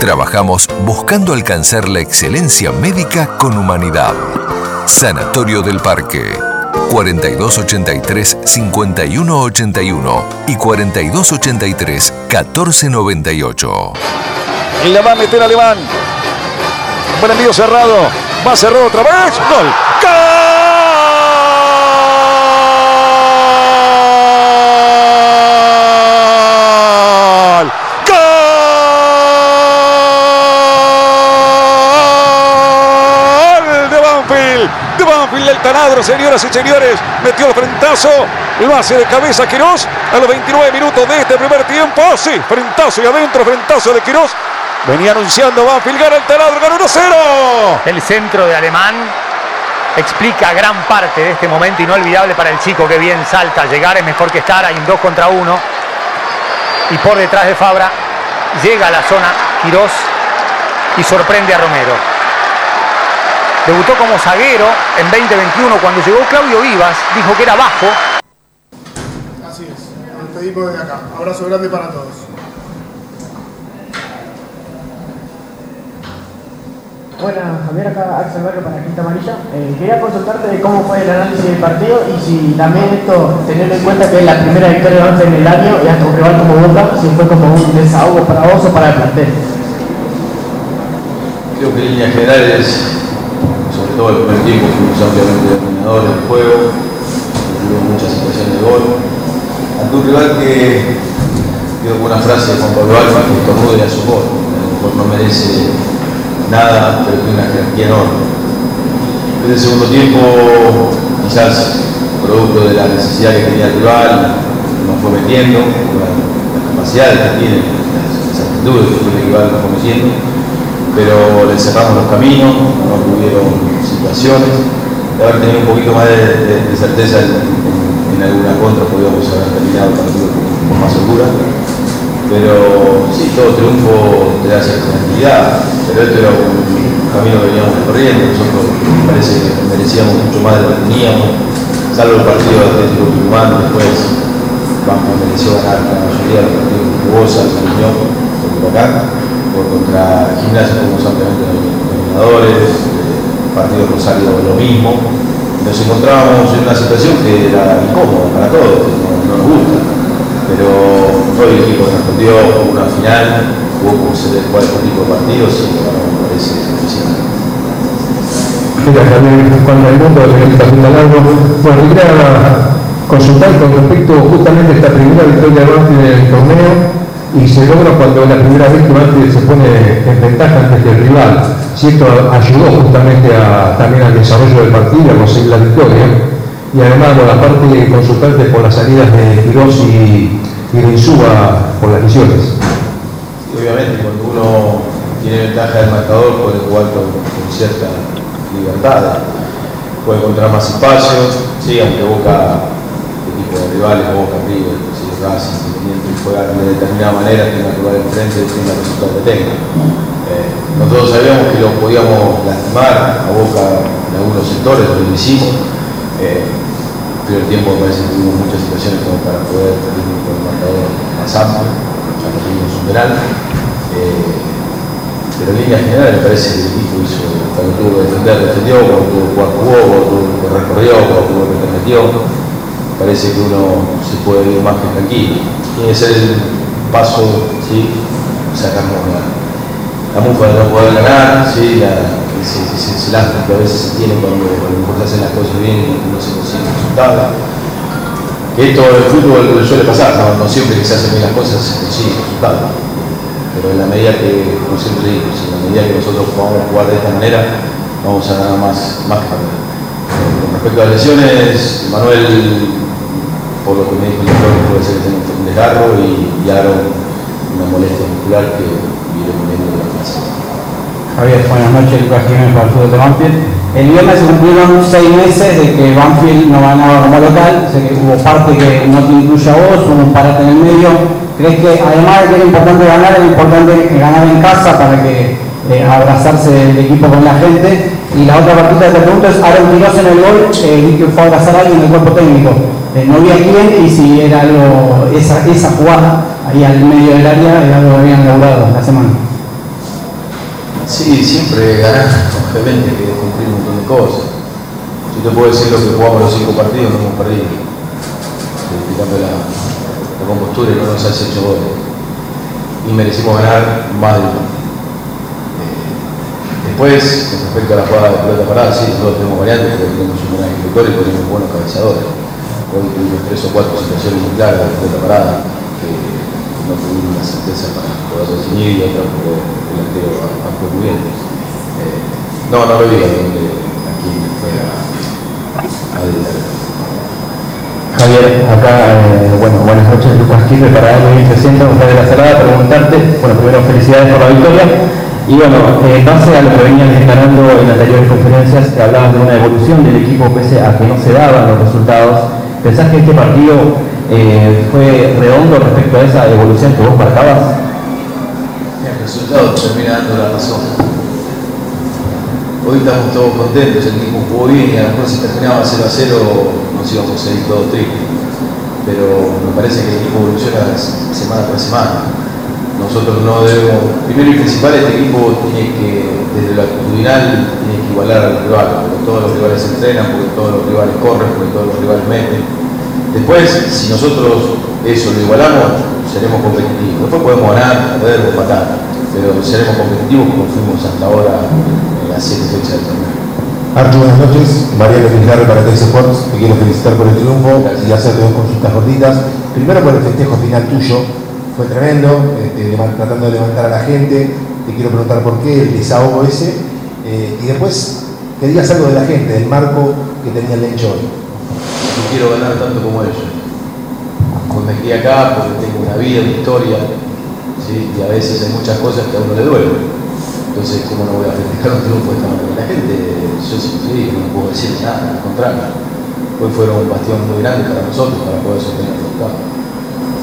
Trabajamos buscando alcanzar la excelencia médica con humanidad. Sanatorio del Parque. 4283-5181 y 4283-1498. Y la va a meter Alemán. Buen cerrado. Va cerrado otra vez. Gol. ¡Gol! El taladro, señoras y señores. Metió el frentazo. Lo hace de cabeza Quirós a los 29 minutos de este primer tiempo. Sí, frentazo y adentro, frentazo de Quirós. Venía anunciando va a filgar el taladro, ganó 1-0. El centro de Alemán explica gran parte de este momento inolvidable para el chico que bien salta. Llegar es mejor que estar, hay un 2 contra 1. Y por detrás de Fabra llega a la zona Quirós y sorprende a Romero. Debutó como zaguero en 2021. Cuando llegó Claudio Vivas, dijo que era bajo. Así es. Nos despedimos desde acá. Abrazo grande para todos. Buenas, Javier, acá Axel Barrio para Quinta Amarilla. Eh, quería consultarte de cómo fue el análisis del partido y si también esto, teniendo en cuenta que es la primera victoria de en el año y hasta un rival como Boca, si fue como un desahogo para vos o para el plantel. Creo que en líneas generales todo el primer tiempo fuimos ampliamente dominadores del juego, tuvimos muchas situaciones de gol. Ante un rival que, dio una frase de Juan Pablo Alfa, que estornude a su gol, no merece nada, pero tiene una jerarquía enorme. En el segundo tiempo, quizás producto de la necesidad que tenía el rival, nos fue metiendo, las capacidades que tiene, las actitudes que tiene el rival nos fue metiendo pero le cerramos los caminos, no tuvieron situaciones. De haber tenido un poquito más de, certeza en, alguna contra, podríamos haber terminado el partido con, más segura. Pero sí, todo triunfo te da cierta tranquilidad, pero este era un camino que veníamos recorriendo, nosotros parece que merecíamos mucho más de lo que teníamos, salvo el partido de Atlético Tucumán, después Banco mereció ganar la mayoría de los partidos San Unión, por acá por contra Gimnasia fuimos ampliamente dominadores, eh, partido Rosario lo mismo. Nos encontrábamos en una situación que era incómoda para todos, no, nos gusta, pero hoy el equipo respondió como una final, jugó como se debe este tipo de partidos y bueno, me parece suficiente. Mira, también el mundo de la largo, bueno, quería consultar con respecto justamente a esta primera victoria de en el torneo y se logra cuando la primera vez que se pone en ventaja ante el rival. Si esto ayudó justamente a, también al desarrollo del partido, a conseguir la victoria. Y además, por la parte consultante por las salidas de Quirós y, y de por las lesiones. obviamente, cuando uno tiene ventaja del marcador, puede jugar con, cierta libertad, puede encontrar más espacios, sí, aunque Boca, el equipo de rivales, Boca, River, de determinada manera, tenga que jugar enfrente, tenga el resultado que tenga. Eh, nosotros sabíamos que lo podíamos lastimar a Boca en algunos sectores, lo hicimos. Eh, el tiempo me parece que tuvimos muchas situaciones como para poder tener un marcador más amplio, ya no tuvimos un penal. Eh, pero en línea general me parece que el equipo hizo, cuando tuvo que defender, defendió, cuando tuvo que jugar jugó, cuando tuvo que recorrió, cuando tuvo que metió. Parece que uno se puede ir más que tranquilo que ser el paso, ¿sí? sacarnos la, la mufa de no poder ganar, ¿sí? la, ese, ese, que a veces se tiene cuando a lo mejor se hacen las cosas bien y no se consigue resultados. Que esto el fútbol suele pasar, no, siempre que se hacen bien las cosas se consigue resultados. Pero en la medida que, como siempre digo, en la medida que nosotros podamos jugar de esta manera, vamos a ganar más, más que. Con respecto a las lesiones, Manuel por lo que me dijo el doctor, puede ser que tenga un desgarro y, y una molestia muscular que iré poniendo de la casa. Javier, buenas noches, Lucas Jiménez para el fútbol de Banfield. El viernes se cumplieron seis meses de que Banfield no ganaba como local, sé que hubo parte que no te incluye a vos, hubo un parate en el medio. ¿Crees que además de que era importante ganar, era importante ganar en casa para que eh, abrazarse el equipo con la gente? Y la otra partita de te pregunto es, Aaron Quiroz en el gol, eh, que fue a abrazar a alguien en el cuerpo técnico. Eh, no vi a quién y si era algo, esa, esa jugada ahí al medio del área, era algo que habían logrado la semana. Sí, siempre ganar, obviamente que cumplir un montón de cosas. Yo te puedo decir lo que jugamos los cinco partidos, no hemos perdido. Explicando la, la compostura y no nos has hecho goles. Y merecimos ganar más de uno. Después, con respecto a la jugada de pelota parada, sí, nosotros tenemos variantes, porque tenemos un gran ejecutor y tenemos buenos cabezadores. Hoy tuvimos tres o cuatro situaciones muy claras de pelota parada, que no tuvimos una certeza para poder definir y otra el delantero actuó muy bien. Eh, no, no lo diga donde aquí fue a, a. Javier, acá, eh, bueno, buenas noches, Lucas Quirre para M1300, de la Cerrada, preguntarte, bueno, primero felicidades por la victoria, y bueno, eh, en base a lo que venían declarando en anteriores conferencias, te hablaban de una evolución del equipo pese a que no se daban los resultados, ¿pensás que este partido eh, fue redondo respecto a esa evolución que vos marcabas? El resultado termina dando la razón. Hoy estamos todos contentos, el equipo jugó bien y a lo mejor si terminaba 0 a 0 nos íbamos a ir todos tristes. Pero me parece que el equipo evoluciona semana tras semana. Nosotros no debemos, primero y principal, este equipo tiene que, desde lo actitudinal, tiene que igualar al rival, porque todos los rivales entrenan, porque todos los rivales corren, porque todos los rivales meten. Después, si nosotros eso lo igualamos, seremos competitivos. Después podemos ganar, perder o empatar, pero seremos competitivos como fuimos hasta ahora en las siete fechas del torneo. Artu, buenas noches. Mariano Pizarro para Tex Sports. Te quiero felicitar por el triunfo y hacerte dos consultas cortitas. Primero por el festejo final tuyo. Fue tremendo, este, tratando de levantar a la gente. Te quiero preguntar por qué el desahogo ese. Eh, y después que digas algo de la gente, del marco que tenía el hoy. Yo quiero ganar tanto como ellos. Pues me acá porque tengo una vida, una historia, ¿sí? y a veces hay muchas cosas que a uno le duelen. Entonces, ¿cómo no voy a festejar un triunfo de esta manera? La gente, yo siempre digo, no puedo decir nada, al contrario. Hoy fueron un bastión muy grande para nosotros para poder sostener el resultado.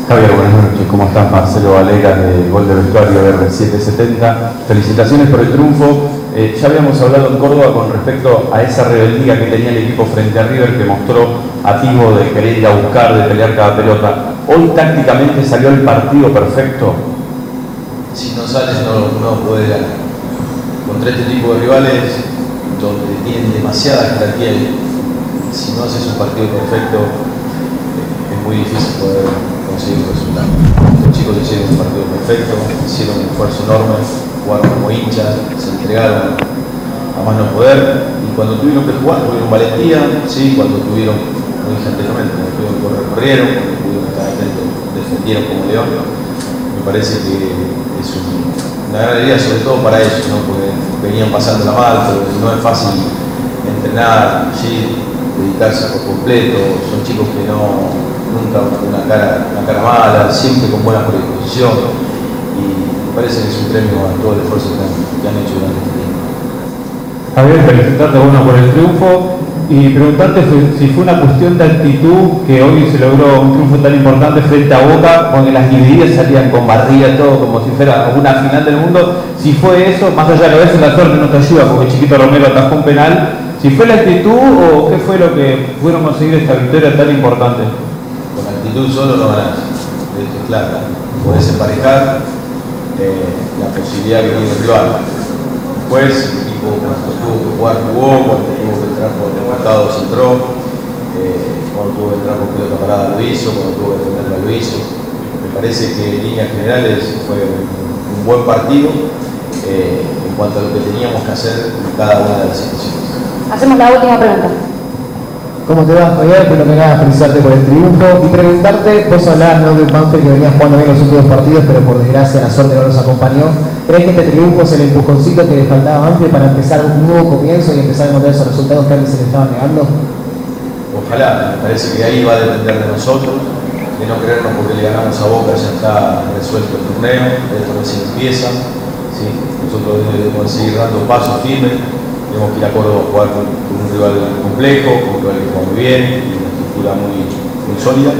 Javier, buenas noches. ¿Cómo estás? Marcelo Valera de Gol de Vestuario R770. Felicitaciones por el triunfo. Eh, ya habíamos hablado en Córdoba con respecto a esa rebeldía que tenía el equipo frente a River que mostró activo de querer ir a buscar, de pelear cada pelota. Hoy tácticamente salió el partido perfecto. Si no sales, no, no ganar. Contra este tipo de rivales, donde tienen demasiada jerarquía, si no haces un partido perfecto, es muy difícil poder Los chicos hicieron un partido perfecto, hicieron un esfuerzo enorme, jugaron como hinchas, se entregaron a más no poder, y cuando tuvieron que jugar, tuvieron valentía, sí, cuando tuvieron, como dije anteriormente, cuando tuvieron correr, corrieron, cuando tuvieron estar atentos, defendieron como león. Me parece que es un, una gran alegría, sobre todo para ellos, ¿no? porque venían pasándola mal, pero no es fácil entrenar, ¿sí? dedicarse por completo, son chicos que no, nunca una cara, una cara mala, siempre con buena predisposición y me parece que es un premio a todo el esfuerzo que han, hecho durante este tiempo. Javier, felicitarte bueno por el triunfo y preguntarte si fue una cuestión de actitud que hoy se logró un triunfo tan importante frente a Boca, donde las divididas salían con barriga, todo como si fuera una final del mundo. Si fue eso, más allá de lo eso, la suerte no te ayuda, porque Chiquito Romero atajó un penal. Si fue la actitud o qué fue lo que pudieron conseguir esta victoria tan importante. Actitud solo no ganás, esto es claro. Podés emparejar eh, la posibilidad que tiene el rival. Después, cuando tuvo que jugar jugó, cuando tuvo que entrar por desmarcados entró, eh, cuando tuvo que entrar por pelota parada lo hizo, cuando tuvo que defenderla lo hizo. Me parece que en líneas generales fue un, un buen partido eh, en cuanto a lo que teníamos que hacer en cada una de las situaciones. Hacemos la última pregunta. ¿Cómo te va, Javier? Primero que nada, felicitarte por el triunfo y preguntarte, vos hablabas ¿no, de un Banfield que venía jugando bien los últimos partidos, pero por desgracia la suerte no nos acompañó. ¿Crees que este triunfo es el empujoncito que le faltaba a para empezar un nuevo comienzo y empezar a encontrar esos resultados que antes se le estaban negando? Ojalá, me parece que ahí va a depender de nosotros, de no creernos porque le ganamos a Boca, ya está resuelto el torneo, esto recién empieza, ¿sí? nosotros debemos seguir dando pasos firmes tenemos que ir a Córdoba a jugar con, con un rival complejo, con un rival que juega muy bien, una estructura muy, muy sólida.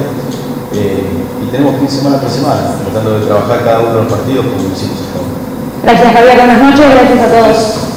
Eh, y tenemos que ir semana tras semana, tratando de trabajar cada uno de los partidos como lo hicimos hasta ahora. Gracias Javier, buenas noches, gracias a todos.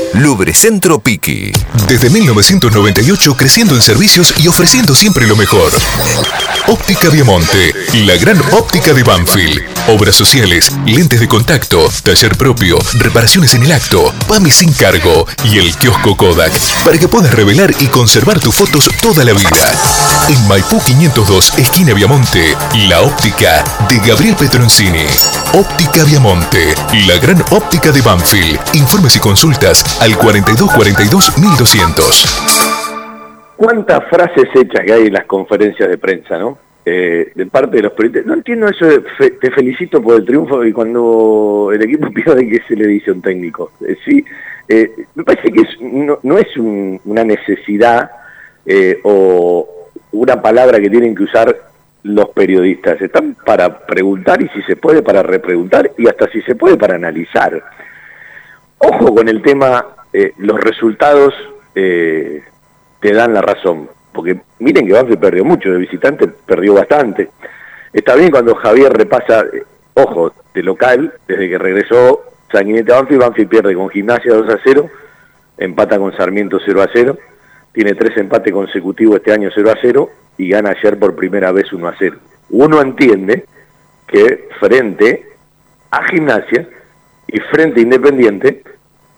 Lubricentro Piqui. Desde 1998 creciendo en servicios y ofreciendo siempre lo mejor. Óptica Viamonte, la gran óptica de Banfield. Obras sociales, lentes de contacto, taller propio, reparaciones en el acto, PAMI sin cargo y el kiosco Kodak para que puedas revelar y conservar tus fotos toda la vida. En Maipú 502, esquina Viamonte, la óptica de Gabriel Petroncini. Óptica Viamonte, la gran óptica de Banfield. Informes y consultas al 4242 1200. ¿Cuántas frases hechas que hay en las conferencias de prensa, no? Eh, de parte de los periodistas. No entiendo eso de fe- te felicito por el triunfo y cuando el equipo pierde que se le dice un técnico. Eh, sí, eh, me parece que no, no es un- una necesidad eh, o una palabra que tienen que usar los periodistas. Están para preguntar y si se puede para repreguntar y hasta si se puede para analizar. Ojo con el tema, eh, los resultados te dan la razón. Porque miren que Banfield perdió mucho, de visitante perdió bastante. Está bien cuando Javier repasa, eh, ojo, de local, desde que regresó Sanguinete a Banfield, Banfield pierde con Gimnasia 2 a 0, empata con Sarmiento 0 a 0, tiene tres empates consecutivos este año 0 a 0 y gana ayer por primera vez 1 a 0. Uno entiende que frente a Gimnasia y frente a Independiente,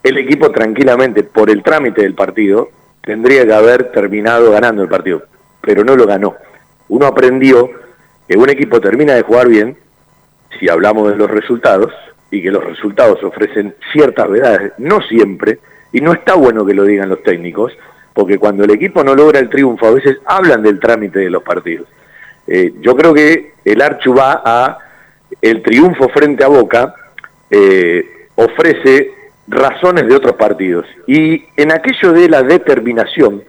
el equipo tranquilamente, por el trámite del partido, tendría que haber terminado ganando el partido, pero no lo ganó. Uno aprendió que un equipo termina de jugar bien si hablamos de los resultados y que los resultados ofrecen ciertas verdades, no siempre, y no está bueno que lo digan los técnicos, porque cuando el equipo no logra el triunfo a veces hablan del trámite de los partidos. Eh, yo creo que el Archu va a el triunfo frente a Boca eh, ofrece razones de otros partidos. Y en aquello de la determinación,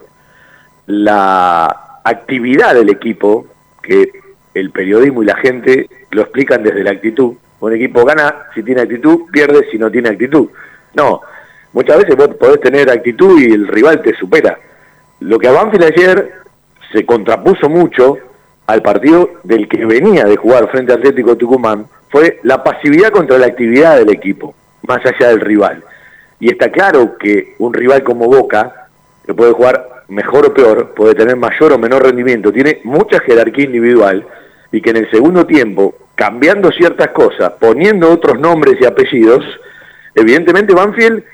la actividad del equipo, que el periodismo y la gente lo explican desde la actitud. Un equipo gana si tiene actitud, pierde si no tiene actitud. No, muchas veces vos podés tener actitud y el rival te supera. Lo que a Banfield ayer se contrapuso mucho al partido del que venía de jugar frente a Atlético Tucumán fue la pasividad contra la actividad del equipo, más allá del rival. Y está claro que un rival como Boca, que puede jugar mejor o peor, puede tener mayor o menor rendimiento, tiene mucha jerarquía individual y que en el segundo tiempo, cambiando ciertas cosas, poniendo otros nombres y apellidos, evidentemente Banfield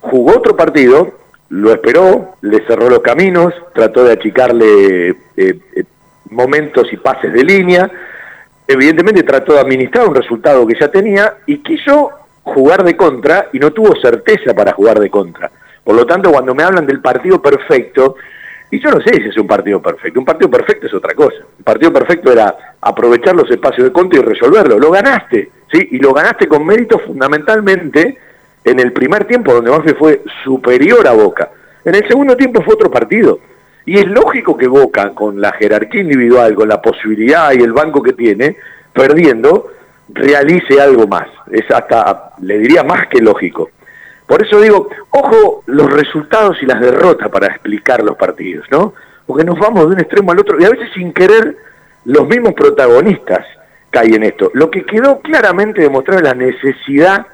jugó otro partido, lo esperó, le cerró los caminos, trató de achicarle eh, eh, momentos y pases de línea, evidentemente trató de administrar un resultado que ya tenía y quiso jugar de contra y no tuvo certeza para jugar de contra. Por lo tanto, cuando me hablan del partido perfecto, y yo no sé si es un partido perfecto, un partido perfecto es otra cosa. Un partido perfecto era aprovechar los espacios de contra y resolverlo. Lo ganaste, ¿sí? Y lo ganaste con mérito fundamentalmente en el primer tiempo, donde Banfield fue superior a Boca. En el segundo tiempo fue otro partido. Y es lógico que Boca, con la jerarquía individual, con la posibilidad y el banco que tiene, perdiendo, realice algo más. Es hasta, le diría, más que lógico. Por eso digo, ojo los resultados y las derrotas para explicar los partidos, ¿no? Porque nos vamos de un extremo al otro y a veces sin querer los mismos protagonistas caen en esto. Lo que quedó claramente demostrado es la necesidad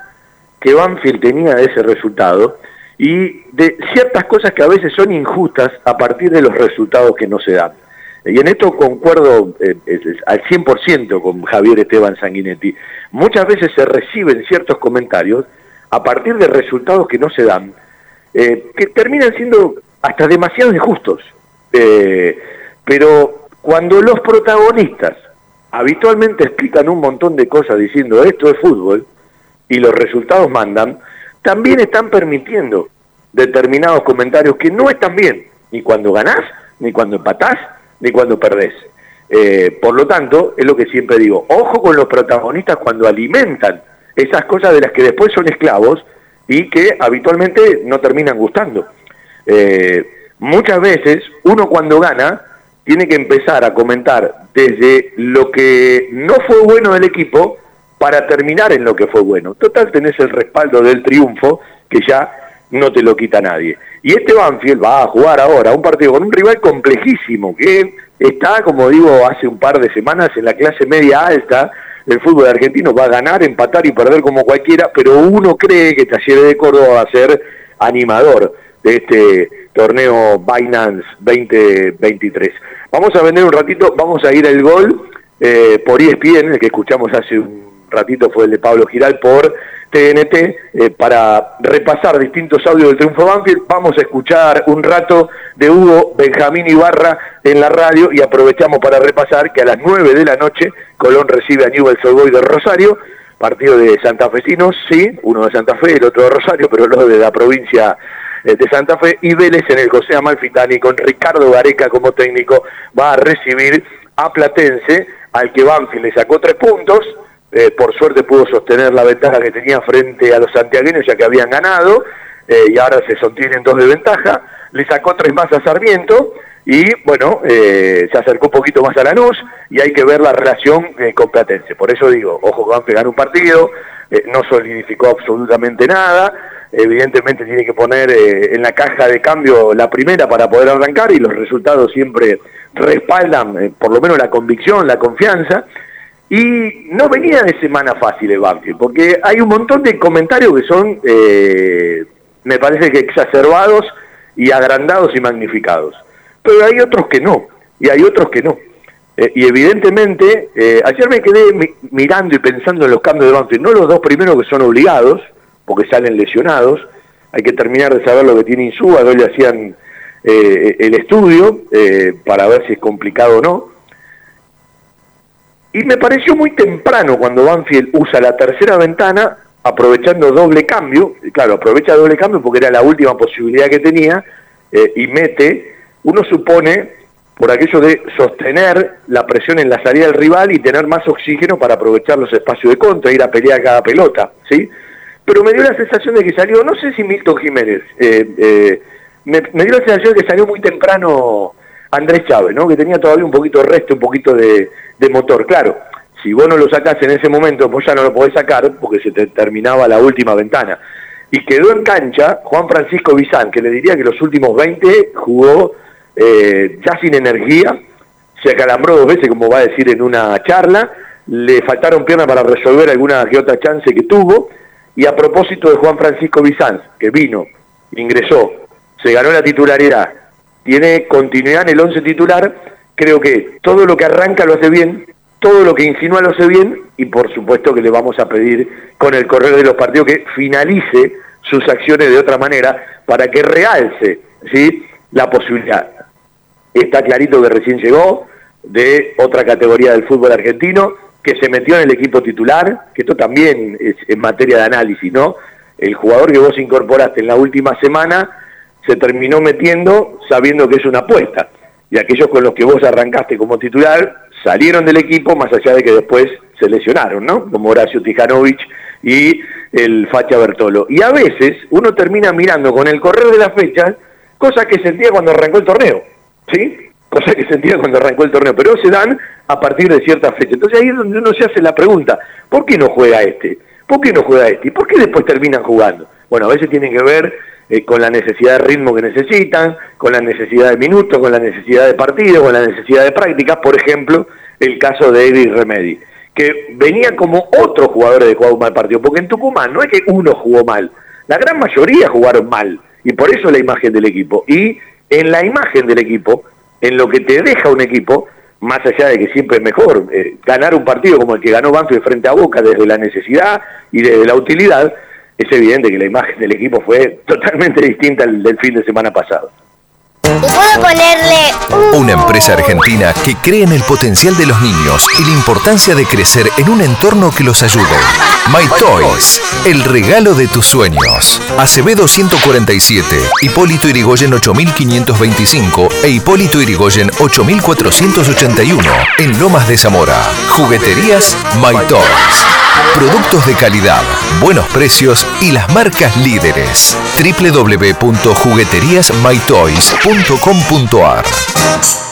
que Banfield tenía de ese resultado y de ciertas cosas que a veces son injustas a partir de los resultados que no se dan. Y en esto concuerdo eh, eh, al 100% con Javier Esteban Sanguinetti. Muchas veces se reciben ciertos comentarios a partir de resultados que no se dan, eh, que terminan siendo hasta demasiado injustos. Eh, pero cuando los protagonistas habitualmente explican un montón de cosas diciendo esto es fútbol y los resultados mandan, también están permitiendo determinados comentarios que no están bien. ni cuando ganás, ni cuando empatás, ni cuando perdés. Eh, por lo tanto, es lo que siempre digo, ojo con los protagonistas cuando alimentan esas cosas de las que después son esclavos y que habitualmente no terminan gustando. Eh, muchas veces uno cuando gana tiene que empezar a comentar desde lo que no fue bueno del equipo para terminar en lo que fue bueno. Total, tenés el respaldo del triunfo que ya no te lo quita nadie. Y este Banfield va a jugar ahora un partido con un rival complejísimo, que está, como digo, hace un par de semanas en la clase media alta del fútbol argentino, va a ganar, empatar y perder como cualquiera, pero uno cree que Talleres de Córdoba va a ser animador de este torneo Binance 2023. Vamos a vender un ratito, vamos a ir al gol eh, por ESPN, el que escuchamos hace un ratito fue el de Pablo Giral por TNT, eh, para repasar distintos audios del triunfo Banfield. Vamos a escuchar un rato de Hugo Benjamín Ibarra en la radio y aprovechamos para repasar que a las 9 de la noche Colón recibe a Newell's Old de Rosario, partido de santafesinos, sí, uno de Santa Fe, el otro de Rosario, pero los de la provincia eh, de Santa Fe, y Vélez en el José Amalfitani con Ricardo Gareca como técnico va a recibir a Platense, al que Banfield le sacó tres puntos, eh, por suerte pudo sostener la ventaja que tenía frente a los santiagueños ya que habían ganado eh, y ahora se sostienen dos de ventaja. Le sacó tres más a Sarmiento y bueno, eh, se acercó un poquito más a Lanús y hay que ver la relación con Platense. Por eso digo, ojo que van a pegar un partido, no solidificó absolutamente nada, evidentemente tiene que poner en la caja de cambio la primera para poder arrancar y los resultados siempre respaldan por lo menos la convicción, la confianza y no venía de semana fácil el Banfield, porque hay un montón de comentarios que son, eh, me parece que exacerbados y agrandados y magnificados. Pero hay otros que no, y hay otros que no. Eh, y evidentemente, eh, ayer me quedé mirando y pensando en los cambios de Banfield, no los dos primeros que son obligados, porque salen lesionados, hay que terminar de saber lo que tiene Insúa, hoy le hacían el estudio para ver si es complicado o no y me pareció muy temprano cuando Banfield usa la tercera ventana, aprovechando doble cambio, claro, aprovecha doble cambio porque era la última posibilidad que tenía, eh, y mete, uno supone, por aquello de sostener la presión en la salida del rival y tener más oxígeno para aprovechar los espacios de contra, ir a pelear cada pelota, ¿sí? Pero me dio la sensación de que salió, no sé si Milton Jiménez, eh, eh, me, me, dio la sensación de que salió muy temprano Andrés Chávez, ¿no? Que tenía todavía un poquito de resto, un poquito de, motor. Claro, si vos no lo sacás en ese momento, vos ya no lo podés sacar porque se te terminaba la última ventana. Y quedó en cancha Juan Francisco Bizán, que le diría que los últimos 20 jugó eh, ya sin energía, se acalambró dos veces, como va a decir en una charla, le faltaron piernas para resolver alguna que otra chance que tuvo, y a propósito de Juan Francisco Bizán, que vino, ingresó, se ganó la titularidad, tiene continuidad en el 11 titular, creo que todo lo que arranca lo hace bien, todo lo que insinúa lo hace bien y por supuesto que le vamos a pedir con el correr de los partidos que finalice sus acciones de otra manera para que realce ¿sí? la posibilidad. Está clarito que recién llegó de otra categoría del fútbol argentino, que se metió en el equipo titular, que esto también es en materia de análisis, ¿no? El jugador que vos incorporaste en la última semana se terminó metiendo sabiendo que es una apuesta y aquellos con los que vos arrancaste como titular salieron del equipo, más allá de que después se lesionaron, ¿no? Como Horacio Tijanovic y el Facha Bertolo. Y a veces uno termina mirando con el correr de las fechas cosas que sentía cuando arrancó el torneo, ¿sí? Cosas que sentía cuando arrancó el torneo, pero se dan a partir de cierta fecha. Entonces ahí es donde uno se hace la pregunta, ¿por qué no juega este? ¿Por qué no juega este? ¿Y por qué después terminan jugando? Bueno, a veces tienen que ver eh, con la necesidad de ritmo que necesitan, con la necesidad de minutos, con la necesidad de partido, con la necesidad de prácticas, por ejemplo, el caso de Eddie Remedy, que venía como otro jugador de jugar un mal partido, porque en Tucumán no es que uno jugó mal, la gran mayoría jugaron mal, y por eso la imagen del equipo. Y en la imagen del equipo, en lo que te deja un equipo, más allá de que siempre es mejor eh, ganar un partido como el que ganó Banfield frente a Boca desde la necesidad y desde la utilidad, es evidente que la imagen del equipo fue totalmente distinta al del fin de semana pasado. ¿Puedo ponerle Una empresa argentina que cree en el potencial de los niños y la importancia de crecer en un entorno que los ayude. My Toys, el regalo de tus sueños. Acevedo 147, Hipólito Irigoyen 8525 e Hipólito Irigoyen 8481 en Lomas de Zamora. Jugueterías My Toys. Productos de calidad, buenos precios y las marcas líderes. www.jugueteriasmytoys.com.ar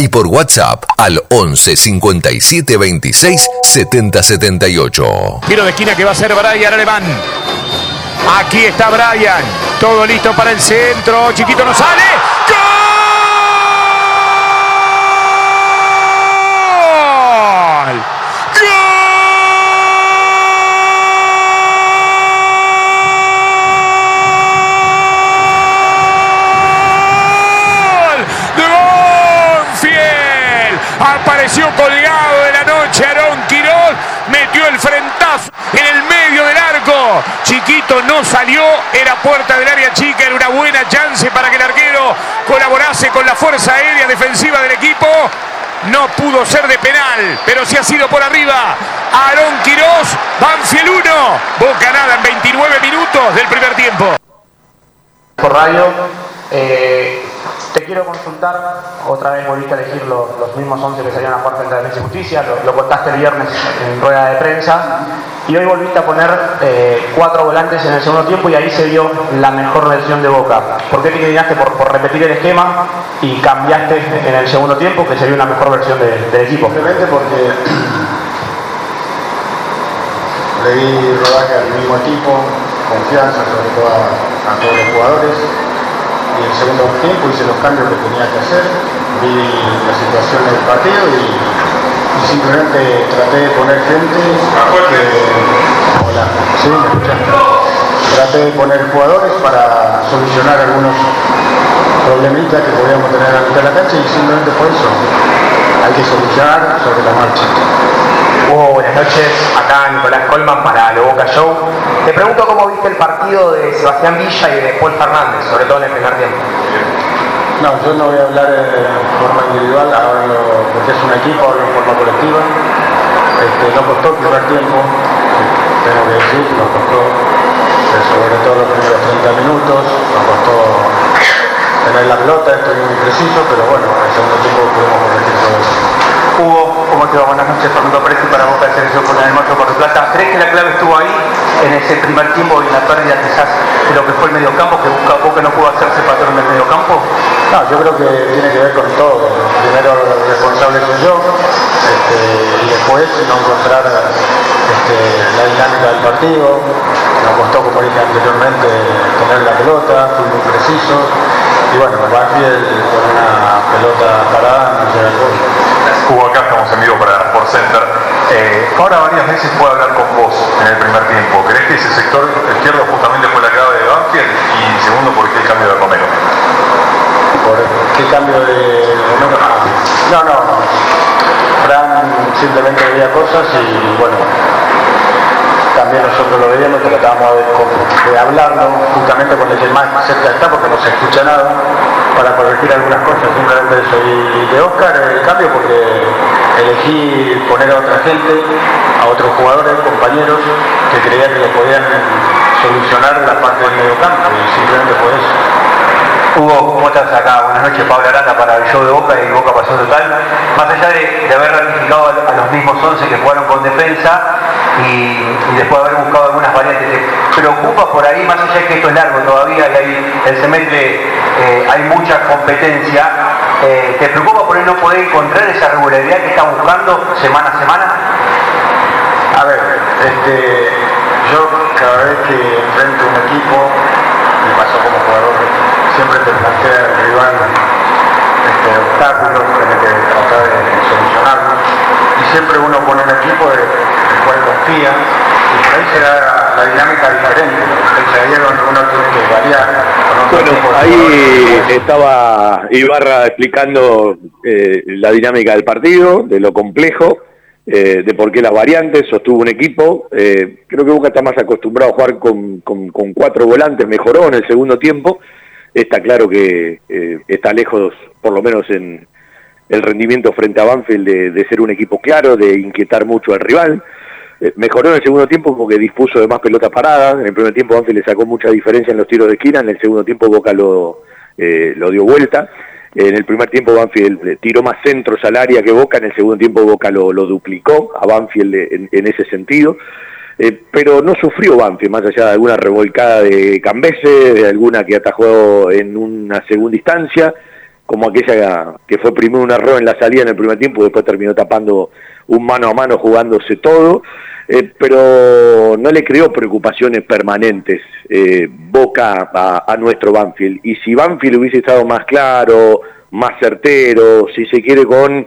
y por WhatsApp al 11 57 26 70 78. Tiro de esquina que va a ser Brian Alemán. Aquí está Brian. Todo listo para el centro. Chiquito no sale. ¡Gol! ¡Gol! ¡De Banfield! Apareció colgado de la noche Aarón Quirós. Metió el frentazo en el medio del arco. Chiquito no salió. Era puerta del área chica. Era una buena chance para que el arquero colaborase con la fuerza aérea defensiva del equipo. No pudo ser de penal, pero sí ha sido por arriba. Aarón Quirós, Banfield 1, Boca nada en 29 minutos del primer tiempo. por radio. Eh, te quiero consultar, otra vez volviste a elegir los, los mismos 11 que salían a jugar frente a Defensa y Justicia, lo, lo contaste el viernes en rueda de prensa, y hoy volviste a poner eh, cuatro volantes en el segundo tiempo y ahí se vio la mejor versión de Boca. ¿Por qué te inclinaste por, por repetir el esquema y cambiaste en el segundo tiempo que se vio una mejor versión de- del equipo? Simplemente porque le di rodaje al mismo equipo, confianza sobre todo a, a todos los jugadores. En el segundo tiempo hice los cambios que tenía que hacer, vi la situación del partido y, y simplemente traté de poner gente que... Hola, ¿sí? ¿Me escuchan? Traté de poner jugadores para solucionar algunos problemitas que podíamos tener a la mitad de la cancha y simplemente por eso hay que solucionar sobre la marcha. Buenas noches. Acá Nicolás Colman para Lo Boca Show. Te pregunto cómo viste el partido de Sebastián Villa y de Paul Fernández, sobre todo en el primer tiempo. No, yo no voy a hablar eh, de forma individual, hablo porque es un equipo, hablo en forma colectiva. Este, no costó el primer tiempo, tengo que decir, nos costó, eh, sobre todo los primeros 30 minutos, nos costó tener la pelota, estoy muy preciso, pero bueno, en el segundo tiempo pudimos corregir todo eso. Hugo, ¿cómo te va? Buenas noches. Fernando Presi para Boca de Selección con el Hermoso Por Plata. ¿Crees que la clave estuvo ahí en ese primer tiempo y en la pérdida quizás de lo que fue el mediocampo, que Boca, no pudo hacerse patrón del mediocampo? No, yo creo que tiene que ver con todo. Primero el responsable soy yo, este, y después no encontrar este, la dinámica del partido. Nos costó, como dije anteriormente, tener la pelota, fui muy preciso. Y bueno, Banfield con una pelota parada no llega al gol. Hugo, acá estamos en vivo para por Center. Eh, ahora varias veces puede hablar con vos en el primer tiempo. ¿Crees que ese sector izquierdo justamente fue la clave de Banfield? Y segundo, ¿por qué el cambio de Romero? ¿Por qué cambio de Romero? Ah, No, no. Fran simplemente veía cosas y bueno, también nosotros lo veíamos tratábamos de, de hablarlo justamente con el que más cerca está porque no se escucha nada para corregir algunas cosas, simplemente eso. Y de Oscar el cambio porque elegí poner a otra gente, a otros jugadores, compañeros, que creía que le podían solucionar la parte del medio campo y simplemente fue eso. Hugo, ¿cómo estás acá? Buenas noches, Pablo Aranda para el show de Boca y Boca Pasó Total. Más allá de, haber ratificado a, los mismos 11 que jugaron con defensa y, y después de haber buscado algunas variantes, ¿te preocupa por ahí, más allá de que esto es largo todavía y el semestre eh, hay mucha competencia, eh, ¿te preocupa por ahí no poder encontrar esa regularidad que está buscando semana a semana? A ver, este, yo cada vez que enfrento un equipo, pasó como jugador, siempre te plantea el rival este, obstáculos, tenés que tratar de solucionarlos. Y siempre uno pone un equipo de- del cual confía y por ahí se da la dinámica diferente. Fecha ayer uno tiene que variar. Bueno, ahí estaba Ibarra explicando eh, la dinámica del partido, de lo complejo, eh, de por qué las variantes, sostuvo un equipo. Eh, creo que Boca está más acostumbrado a jugar con, con, cuatro volantes, mejoró en el segundo tiempo. Está claro que está lejos, por lo menos en el rendimiento frente a Banfield, de, ser un equipo claro, de inquietar mucho al rival. Eh, mejoró en el segundo tiempo porque dispuso de más pelotas paradas. En el primer tiempo Banfield le sacó mucha diferencia en los tiros de esquina. En el segundo tiempo Boca lo, eh, lo dio vuelta. En el primer tiempo Banfield tiró más centros al área que Boca. En el segundo tiempo Boca lo, lo duplicó a Banfield en, ese sentido. Eh, pero no sufrió Banfield, más allá de alguna revolcada de Cambese, de alguna que atajó en una segunda instancia, como aquella que fue primero un error en la salida en el primer tiempo, después terminó tapando un mano a mano jugándose todo. Eh, pero no le creó preocupaciones permanentes eh, Boca a, nuestro Banfield. Y si Banfield hubiese estado más claro, más certero, si se quiere con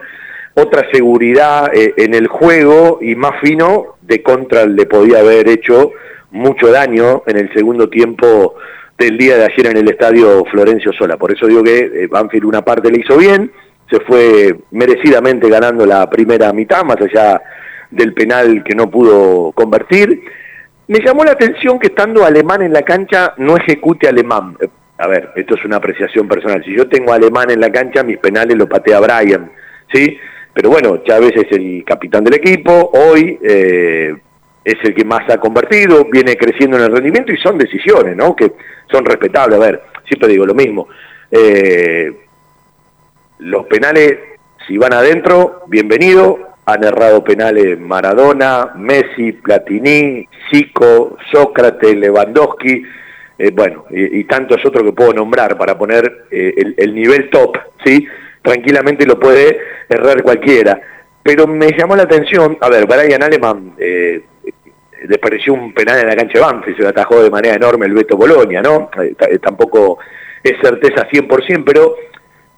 otra seguridad eh, en el juego y más fino, de contra le podía haber hecho mucho daño en el segundo tiempo del día de ayer en el estadio Florencio Sola. Por eso digo que Banfield una parte le hizo bien, se fue merecidamente ganando la primera mitad, más allá del penal que no pudo convertir. Me llamó la atención que estando alemán en la cancha no ejecute alemán. A ver, esto es una apreciación personal. Si yo tengo alemán en la cancha, mis penales lo patea Brian, ¿sí? Pero bueno, Chávez es el capitán del equipo, hoy eh, es el que más ha convertido, viene creciendo en el rendimiento y son decisiones, ¿no? Que son respetables. A ver, siempre digo lo mismo. Eh, los penales, si van adentro, bienvenido, han errado penales Maradona, Messi, Platini, Zico, Sócrates, Lewandowski, eh, bueno, y, tantos otros que puedo nombrar para poner eh, el, nivel top, ¿sí? Tranquilamente lo puede errar cualquiera. Pero me llamó la atención, a ver, Brian Aleman eh, despareció un penal en la cancha de Banfield, se lo atajó de manera enorme el Beto Bolonia, ¿no? Eh, tampoco es certeza 100%, pero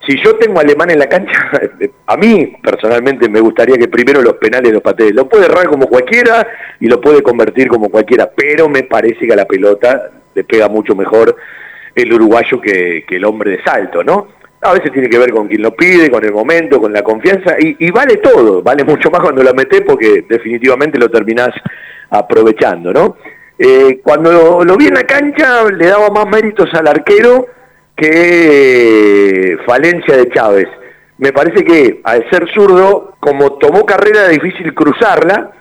si yo tengo alemán en la cancha, a mí personalmente me gustaría que primero los penales los patee. Lo puede errar como cualquiera y lo puede convertir como cualquiera, pero me parece que a la pelota le pega mucho mejor el uruguayo que, el hombre de salto, ¿no? A veces tiene que ver con quien lo pide, con el momento, con la confianza, y, vale todo, vale mucho más cuando lo metes porque definitivamente lo terminás aprovechando, ¿no? Eh, cuando lo vi en la cancha le daba más méritos al arquero, que falencia de Chávez. Me parece que al ser zurdo, como tomó carrera difícil cruzarla,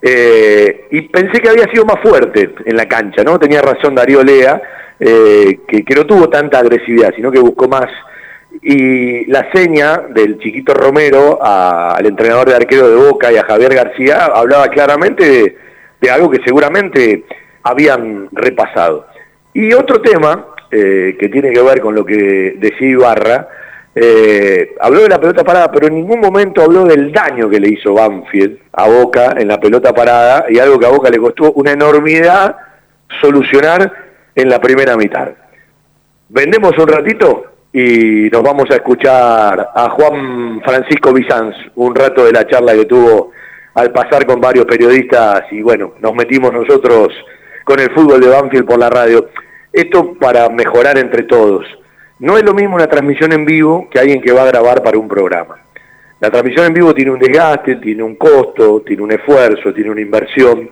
eh, y pensé que había sido más fuerte en la cancha, ¿no? Tenía razón Darío Lea, eh, que, no tuvo tanta agresividad, sino que buscó más. Y la seña del chiquito Romero al entrenador de arquero de Boca y a Javier García hablaba claramente de algo que seguramente habían repasado. Y otro tema eh, que tiene que ver con lo que decía Ibarra, eh, habló de la pelota parada, pero en ningún momento habló del daño que le hizo Banfield a Boca en la pelota parada y algo que a Boca le costó una enormidad solucionar en la primera mitad. Vendemos un ratito y nos vamos a escuchar a Juan Francisco Bizanz un rato de la charla que tuvo al pasar con varios periodistas y bueno, nos metimos nosotros con el fútbol de Banfield por la radio. Esto para mejorar entre todos. No es lo mismo una transmisión en vivo que alguien que va a grabar para un programa. La transmisión en vivo tiene un desgaste, tiene un costo, tiene un esfuerzo, tiene una inversión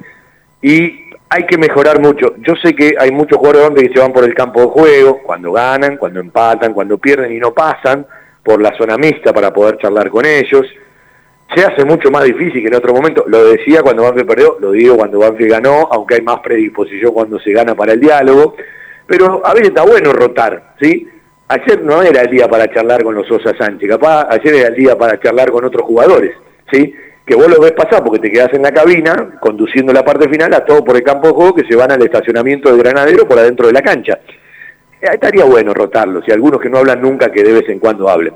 y hay que mejorar mucho. Yo sé que hay muchos jugadores que se van por el campo de juego, cuando ganan, cuando empatan, cuando pierden y no pasan por la zona mixta para poder charlar con ellos. Se hace mucho más difícil que en otro momento. Lo decía cuando Banfield perdió, lo digo cuando Banfield ganó, aunque hay más predisposición cuando se gana para el diálogo pero a veces está bueno rotar, ¿sí? Ayer no era el día para charlar con los Sosa Sánchez, capaz ayer era el día para charlar con otros jugadores, ¿sí? Que vos lo ves pasar porque te quedás en la cabina conduciendo la parte final a todo por el campo de juego que se van al estacionamiento del Granadero por adentro de la cancha. Eh, estaría bueno rotarlos y algunos que no hablan nunca que de vez en cuando hablen.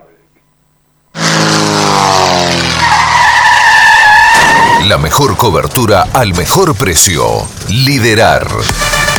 La mejor cobertura al mejor precio. Liderar.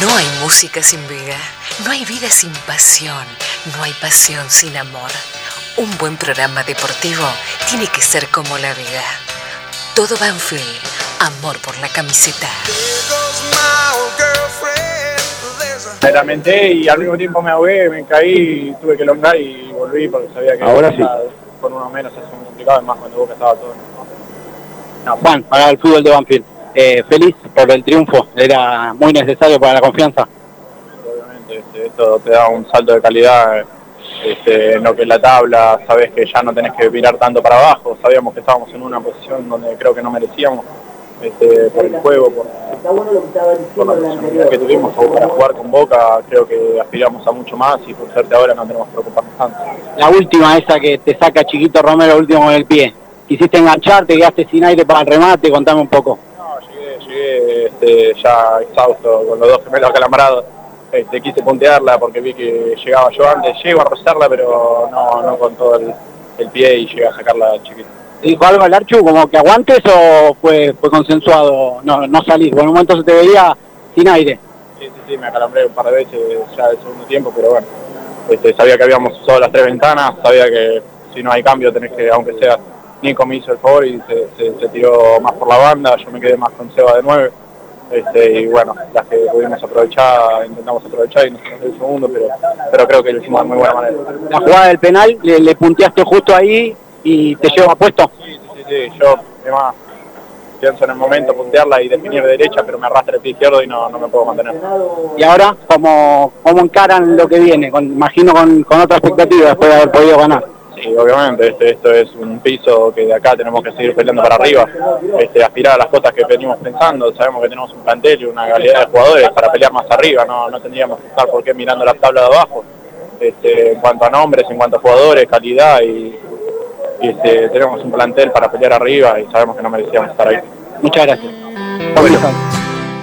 No hay música sin vida, no hay vida sin pasión, no hay pasión sin amor. Un buen programa deportivo tiene que ser como la vida. Todo Banfield, amor por la camiseta. Me lamenté y al mismo tiempo me ahogué, me caí, tuve que elongar y volví porque sabía que Ahora sí. con uno menos es muy complicado, más cuando Boca estaba todo. No, Juan, para el fútbol de Banfield. Eh, feliz por el triunfo, era muy necesario para la confianza. Obviamente, este, esto te da un salto de calidad este, en lo que es la tabla, sabes que ya no tenés que mirar tanto para abajo, sabíamos que estábamos en una posición donde creo que no merecíamos este, por el juego, por, por la oportunidad que tuvimos para jugar con Boca, creo que aspiramos a mucho más y por suerte ahora no tenemos que preocuparnos tanto. La última, esa que te saca Chiquito Romero último con el pie. Quisiste engancharte, quedaste sin aire para el remate, contame un poco. Llegué este, ya exhausto con los dos gemelos acalambrados. Este, quise puntearla porque vi que llegaba yo antes, llego a rozarla pero no, no con todo el, el pie y llegué a sacarla chiquita. ¿Dijo algo al Archu como que aguantes o fue, fue consensuado no, no salir? Por un momento se te veía sin aire. Sí, sí, sí, me acalambré un par de veces ya del segundo tiempo, pero bueno, este, sabía que habíamos usado las tres ventanas, sabía que si no hay cambio tenés que, aunque sea, Nico me hizo el favor y se, se- se tiró más por la banda, yo me quedé más con Seba de nueve. Este, y bueno, las que pudimos aprovechar, intentamos aprovechar y nos quedó el segundo, pero, pero creo que lo hicimos de muy buena manera. La jugada del penal, le, le punteaste justo ahí y te lleva puesto. Sí, sí, yo además pienso en el momento puntearla y definir de derecha, pero me arrastra el pie izquierdo y no, no me puedo mantener. Y ahora, ¿cómo, cómo encaran lo que viene? Con, imagino con, con otra expectativa después de haber podido ganar. Sí, obviamente, este, esto es un piso que de acá tenemos que seguir peleando para arriba, este, aspirar a las cosas que venimos pensando, sabemos que tenemos un plantel y una calidad de jugadores para pelear más arriba, no, no tendríamos que estar por qué mirando la tabla de abajo, este, en cuanto a nombres, en cuanto a jugadores, calidad y, y, este, tenemos un plantel para pelear arriba y sabemos que no merecíamos estar ahí. Muchas gracias.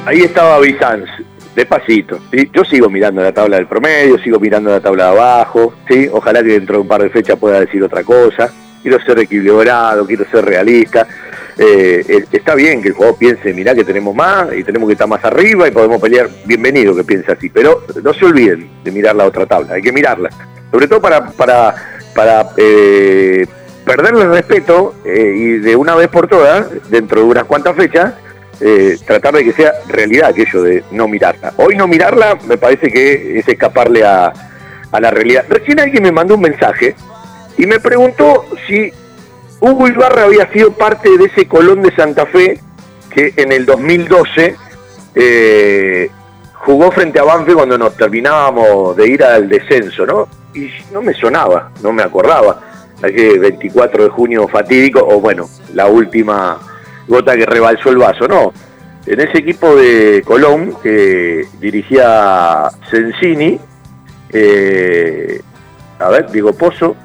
Ahí estaba Bizanz, despacito. ¿sí? Yo sigo mirando la tabla del promedio, sigo mirando la tabla de abajo. ¿sí? Ojalá que dentro de un par de fechas pueda decir otra cosa. Quiero ser equilibrado, quiero ser realista. Eh, eh, está bien que el jugador piense, mirá que tenemos más y tenemos que estar más arriba y podemos pelear. Bienvenido que piense así, pero no se olviden de mirar la otra tabla, hay que mirarla. Sobre todo para, para, para eh, perderle el respeto eh, y de una vez por todas, dentro de unas cuantas fechas, eh, tratar de que sea realidad aquello de no mirarla. Hoy no mirarla me parece que es escaparle a, a la realidad. Recién alguien me mandó un mensaje y me preguntó si Hugo Ibarra había sido parte de ese Colón de Santa Fe que en el 2012 eh, jugó frente a Banfield cuando nos terminábamos de ir al descenso, ¿no? Y no me sonaba, no me acordaba. Aquel 24 de junio fatídico, o bueno, la última gota que rebalsó el vaso, no. En ese equipo de Colón que dirigía Sensini, eh, a ver, Diego Pozo,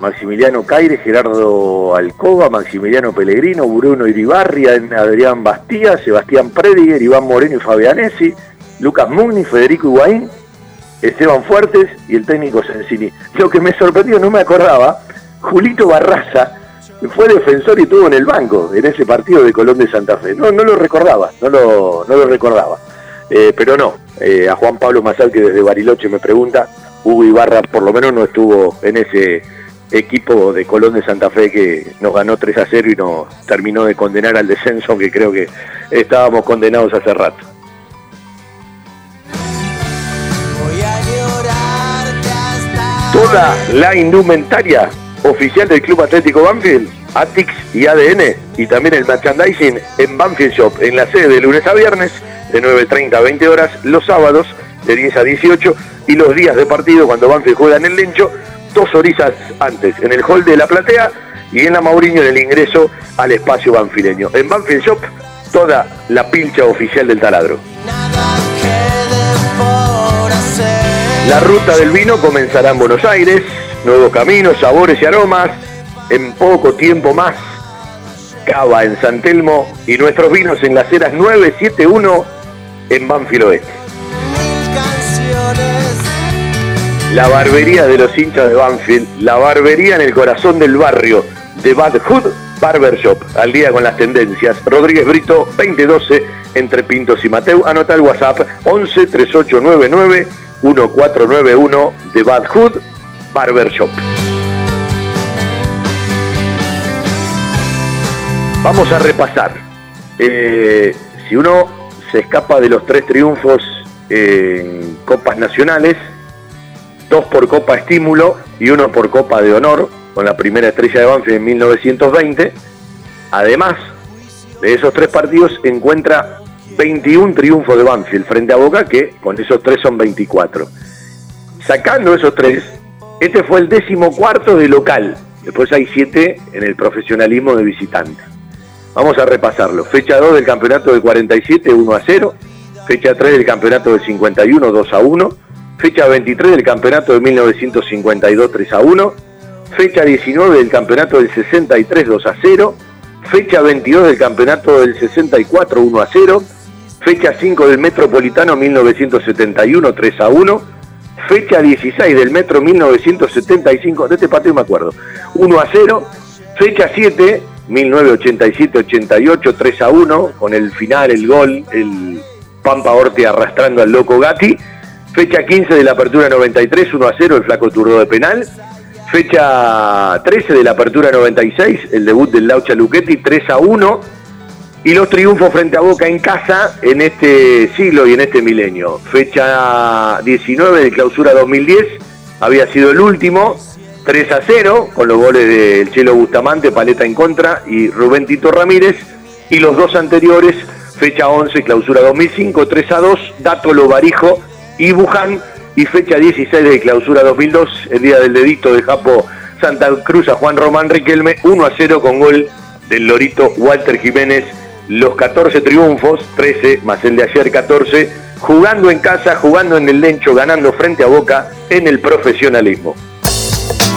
Maximiliano Caire, Gerardo Alcoba, Maximiliano Pellegrino, Bruno Iribarria, Adrián Bastía, Sebastián Prediger, Iván Moreno y Fabianesi, Lucas Mugni, Federico Higuaín, Esteban Fuertes y el técnico Sensini. Lo que me sorprendió, no me acordaba, Julito Barraza fue defensor y tuvo en el banco en ese partido de Colón de Santa Fe. No, no lo recordaba, no lo, no lo recordaba. Eh, pero no, eh, a Juan Pablo Mazal, que desde Bariloche me pregunta, Hugo Ibarra por lo menos no estuvo en ese equipo de Colón de Santa Fe que nos ganó 3 a 0 y nos terminó de condenar al descenso, que creo que estábamos condenados hace rato. Toda la indumentaria oficial del Club Atlético Banfield, Atix y ADN, y también el merchandising en Banfield Shop, en la sede de lunes a viernes, de 9.30 a 20 horas, los sábados de 10 a 18, y los días de partido cuando Banfield juega en el Lencho, dos horizas antes, en el hall de la platea y en la Mauriño en el ingreso al espacio banfileño. En Banfield Shop, toda la pilcha oficial del taladro. La ruta del vino comenzará en Buenos Aires, nuevos caminos, sabores y aromas, en poco tiempo más. Cava en San Telmo y nuestros vinos en las eras 971 en Banfield Oeste. La barbería de los hinchas de Banfield, la barbería en el corazón del barrio de Bad Hood Barber Shop, al día con las tendencias. Rodríguez Brito 2012 entre Pintos y Mateu. Anota el WhatsApp 11 3899 1491 de Bad Hood Barber Shop. Vamos a repasar. Eh, si uno se escapa de los tres triunfos en Copas Nacionales, dos por Copa Estímulo y uno por Copa de Honor, con la primera estrella de Banfield en 1920, además de esos tres partidos encuentra 21 triunfos de Banfield frente a Boca, que con esos tres son 24. Sacando esos tres, este fue el décimo cuarto de local. Después hay siete en el profesionalismo de visitante. Vamos a repasarlo. Fecha 2 del campeonato del 47, 1 a 0. Fecha 3 del campeonato del 51, 2 a 1. Fecha 23 del campeonato de 1952, 3 a 1. Fecha 19 del campeonato del 63, 2 a 0. Fecha 22 del campeonato del 64, 1 a 0. Fecha 5 del Metropolitano 1971, 3 a 1. Fecha 16 del Metro 1975, de este partido me acuerdo, 1 a 0. Fecha 7, 1987-88, 3 a 1, con el final, el gol, el Pampa Orte arrastrando al loco Gatti. Fecha 15 de la apertura 93, 1 a 0, el flaco turno de penal. Fecha 13 de la apertura 96, el debut del Laucha Luchetti, 3 a 1. Y los triunfos frente a Boca en casa en este siglo y en este milenio. Fecha 19 de clausura 2010, había sido el último, 3 a 0, con los goles del Chelo Bustamante, Paleta en contra y Rubén Tito Ramírez. Y los dos anteriores, fecha 11, clausura 2005, 3 a 2, Dato Lobarijo y Buján. Y fecha 16 de clausura 2002, el día del dedito de Japo Santa Cruz a Juan Román Riquelme, 1 a 0 con gol del Lorito Walter Jiménez. Los 14 triunfos, 13 más el de ayer 14, jugando en casa, jugando en el Lencho, ganando frente a Boca en el profesionalismo.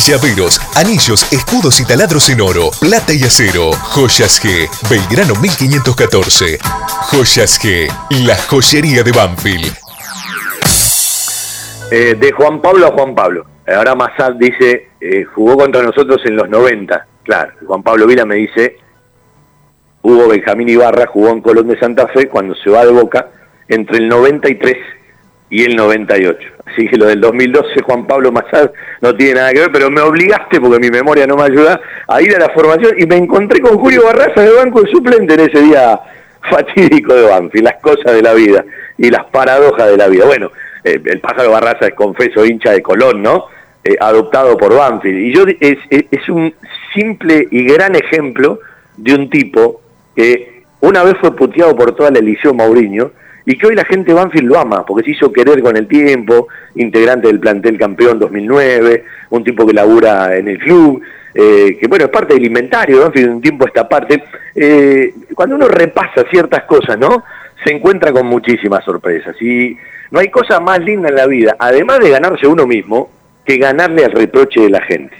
Llaveros, anillos, escudos y taladros en oro, plata y acero. Joyas G, Belgrano 1514. Joyas G, la joyería de Banfield. Eh, de Juan Pablo a Juan Pablo. Ahora Massad dice, eh, jugó contra nosotros en los 90. Claro, Juan Pablo Vila me dice, Hugo Benjamín Ibarra jugó en Colón de Santa Fe cuando se va de Boca entre el 93 y el 98. Así que lo del 2012, Juan Pablo Massad, no tiene nada que ver, pero me obligaste, porque mi memoria no me ayuda, a ir a la formación y me encontré con Julio Barraza de banco de suplente en ese día fatídico de Banfield, las cosas de la vida y las paradojas de la vida. Bueno, eh, el pájaro Barraza es confeso hincha de Colón, ¿no? Eh, adoptado por Banfield. Y yo es, es, un simple y gran ejemplo de un tipo que una vez fue puteado por toda la elección Mauriño, y que hoy la gente de Banfield lo ama, porque se hizo querer con el tiempo, integrante del plantel campeón 2009, un tipo que labura en el club, eh, que bueno, es parte del inventario de Banfield un tiempo esta parte. Eh, cuando uno repasa ciertas cosas, ¿no? Se encuentra con muchísimas sorpresas y no hay cosa más linda en la vida, además de ganarse uno mismo, que ganarle al reproche de la gente.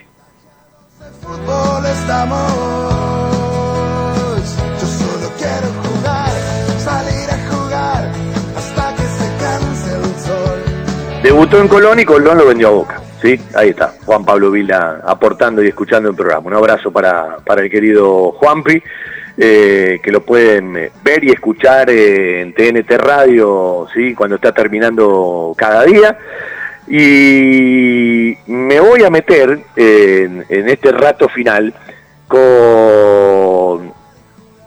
Fútbol estamos. Debutó en Colón y Colón lo vendió a Boca. ¿sí? Ahí está, Juan Pablo Vila aportando y escuchando el programa. Un abrazo para, para el querido Juanpi, eh, que lo pueden eh, ver y escuchar eh, en TNT Radio, ¿sí? cuando está terminando cada día. Y me voy a meter en, en este rato final con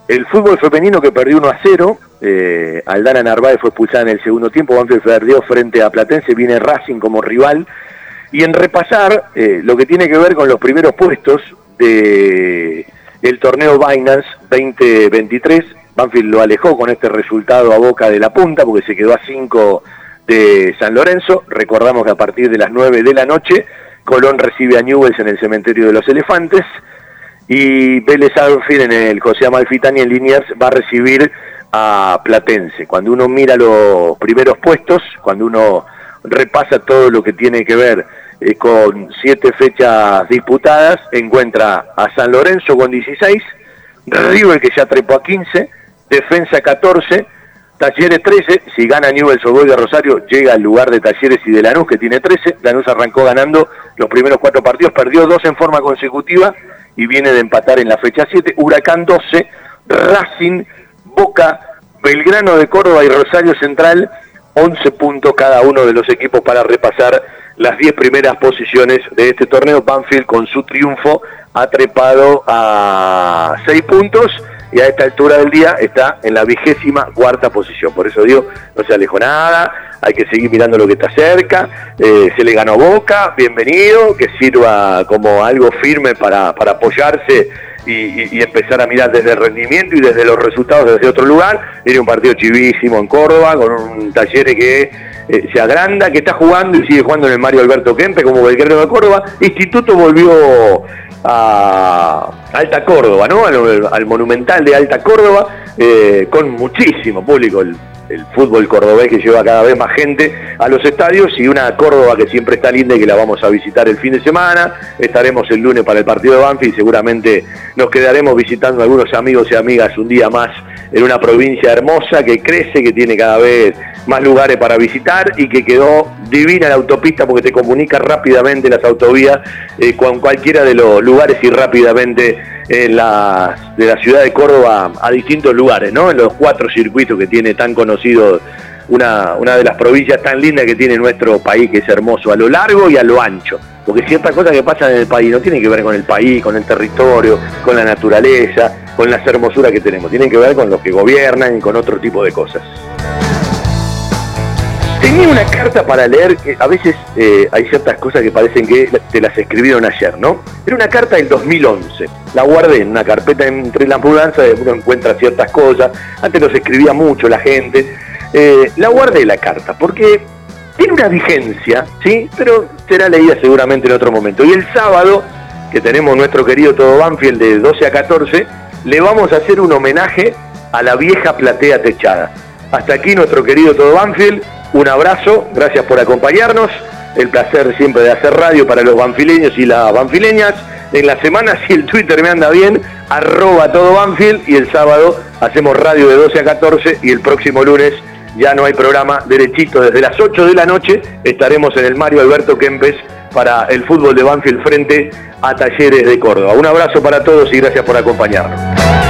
el fútbol femenino que perdió 1 a 0. Eh, Aldana Narváez fue expulsada en el segundo tiempo. Banfield perdió frente a Platense. Viene Racing como rival. Y en repasar eh, lo que tiene que ver con los primeros puestos de el torneo Binance 2023. Banfield lo alejó con este resultado a boca de la punta porque se quedó a 5 de San Lorenzo. Recordamos que a partir de las 9 de la noche Colón recibe a Newells en el cementerio de los elefantes y Vélez Arfield en el José Amalfitani en Liniers va a recibir a Platense. Cuando uno mira los primeros puestos, cuando uno repasa todo lo que tiene que ver eh, con siete fechas disputadas, encuentra a San Lorenzo con 16, River que ya trepó a 15, Defensa 14, Talleres 13, si gana Newell's o Boy de Rosario, llega al lugar de Talleres y de Lanús, que tiene 13. Lanús arrancó ganando los primeros cuatro partidos, perdió dos en forma consecutiva y viene de empatar en la fecha 7. Huracán 12, Racing, Boca, Belgrano de Córdoba y Rosario Central, 11 puntos cada uno de los equipos para repasar las 10 primeras posiciones de este torneo. Banfield con su triunfo ha trepado a 6 puntos y a esta altura del día está en la vigésima cuarta posición. Por eso digo, no se alejó nada, hay que seguir mirando lo que está cerca, eh, se le ganó Boca, bienvenido, que sirva como algo firme para, para apoyarse y, empezar a mirar desde el rendimiento y desde los resultados desde otro lugar. Tiene un partido chivísimo en Córdoba, con un taller que eh, se agranda, que está jugando y sigue jugando en el Mario Alberto Kempe como Belgrano de Córdoba. Instituto volvió a Alta Córdoba, ¿no? Al, al Monumental de Alta Córdoba, eh, con muchísimo público. El, fútbol cordobés que lleva cada vez más gente a los estadios y una Córdoba que siempre está linda y que la vamos a visitar el fin de semana. Estaremos el lunes para el partido de Banfield y seguramente nos quedaremos visitando a algunos amigos y amigas un día más en una provincia hermosa que crece, que tiene cada vez más lugares para visitar y que quedó divina la autopista porque te comunica rápidamente las autovías eh, con cualquiera de los lugares y rápidamente en las- de la ciudad de Córdoba a distintos lugares, ¿no? En los cuatro circuitos que tiene tan conocido una, una de las provincias tan lindas que tiene nuestro país, que es hermoso, a lo largo y a lo ancho. Porque ciertas cosas que pasan en el país no tienen que ver con el país, con el territorio, con la naturaleza, con las hermosuras que tenemos. Tienen que ver con los que gobiernan y con otro tipo de cosas. Tenía una carta para leer, que a veces eh, hay ciertas cosas que parecen que te las escribieron ayer, ¿no? Era una carta del 2011. La guardé en una carpeta entre la mudanza, uno encuentra ciertas cosas. Antes los escribía mucho la gente. Eh, la guardé la carta porque tiene una vigencia, ¿sí? Pero será leída seguramente en otro momento. Y el sábado, que tenemos nuestro querido Todo Banfield de 12 a 14, le vamos a hacer un homenaje a la vieja platea techada. Hasta aquí nuestro querido Todo Banfield, un abrazo, gracias por acompañarnos, el placer siempre de hacer radio para los banfileños y las banfileñas. En la semana, si el Twitter me anda bien, arroba todo Banfield y el sábado hacemos radio de 12 a 14 y el próximo lunes ya no hay programa, derechito desde las 8 de la noche estaremos en el Mario Alberto Kempes para el fútbol de Banfield frente a Talleres de Córdoba. Un abrazo para todos y gracias por acompañarnos.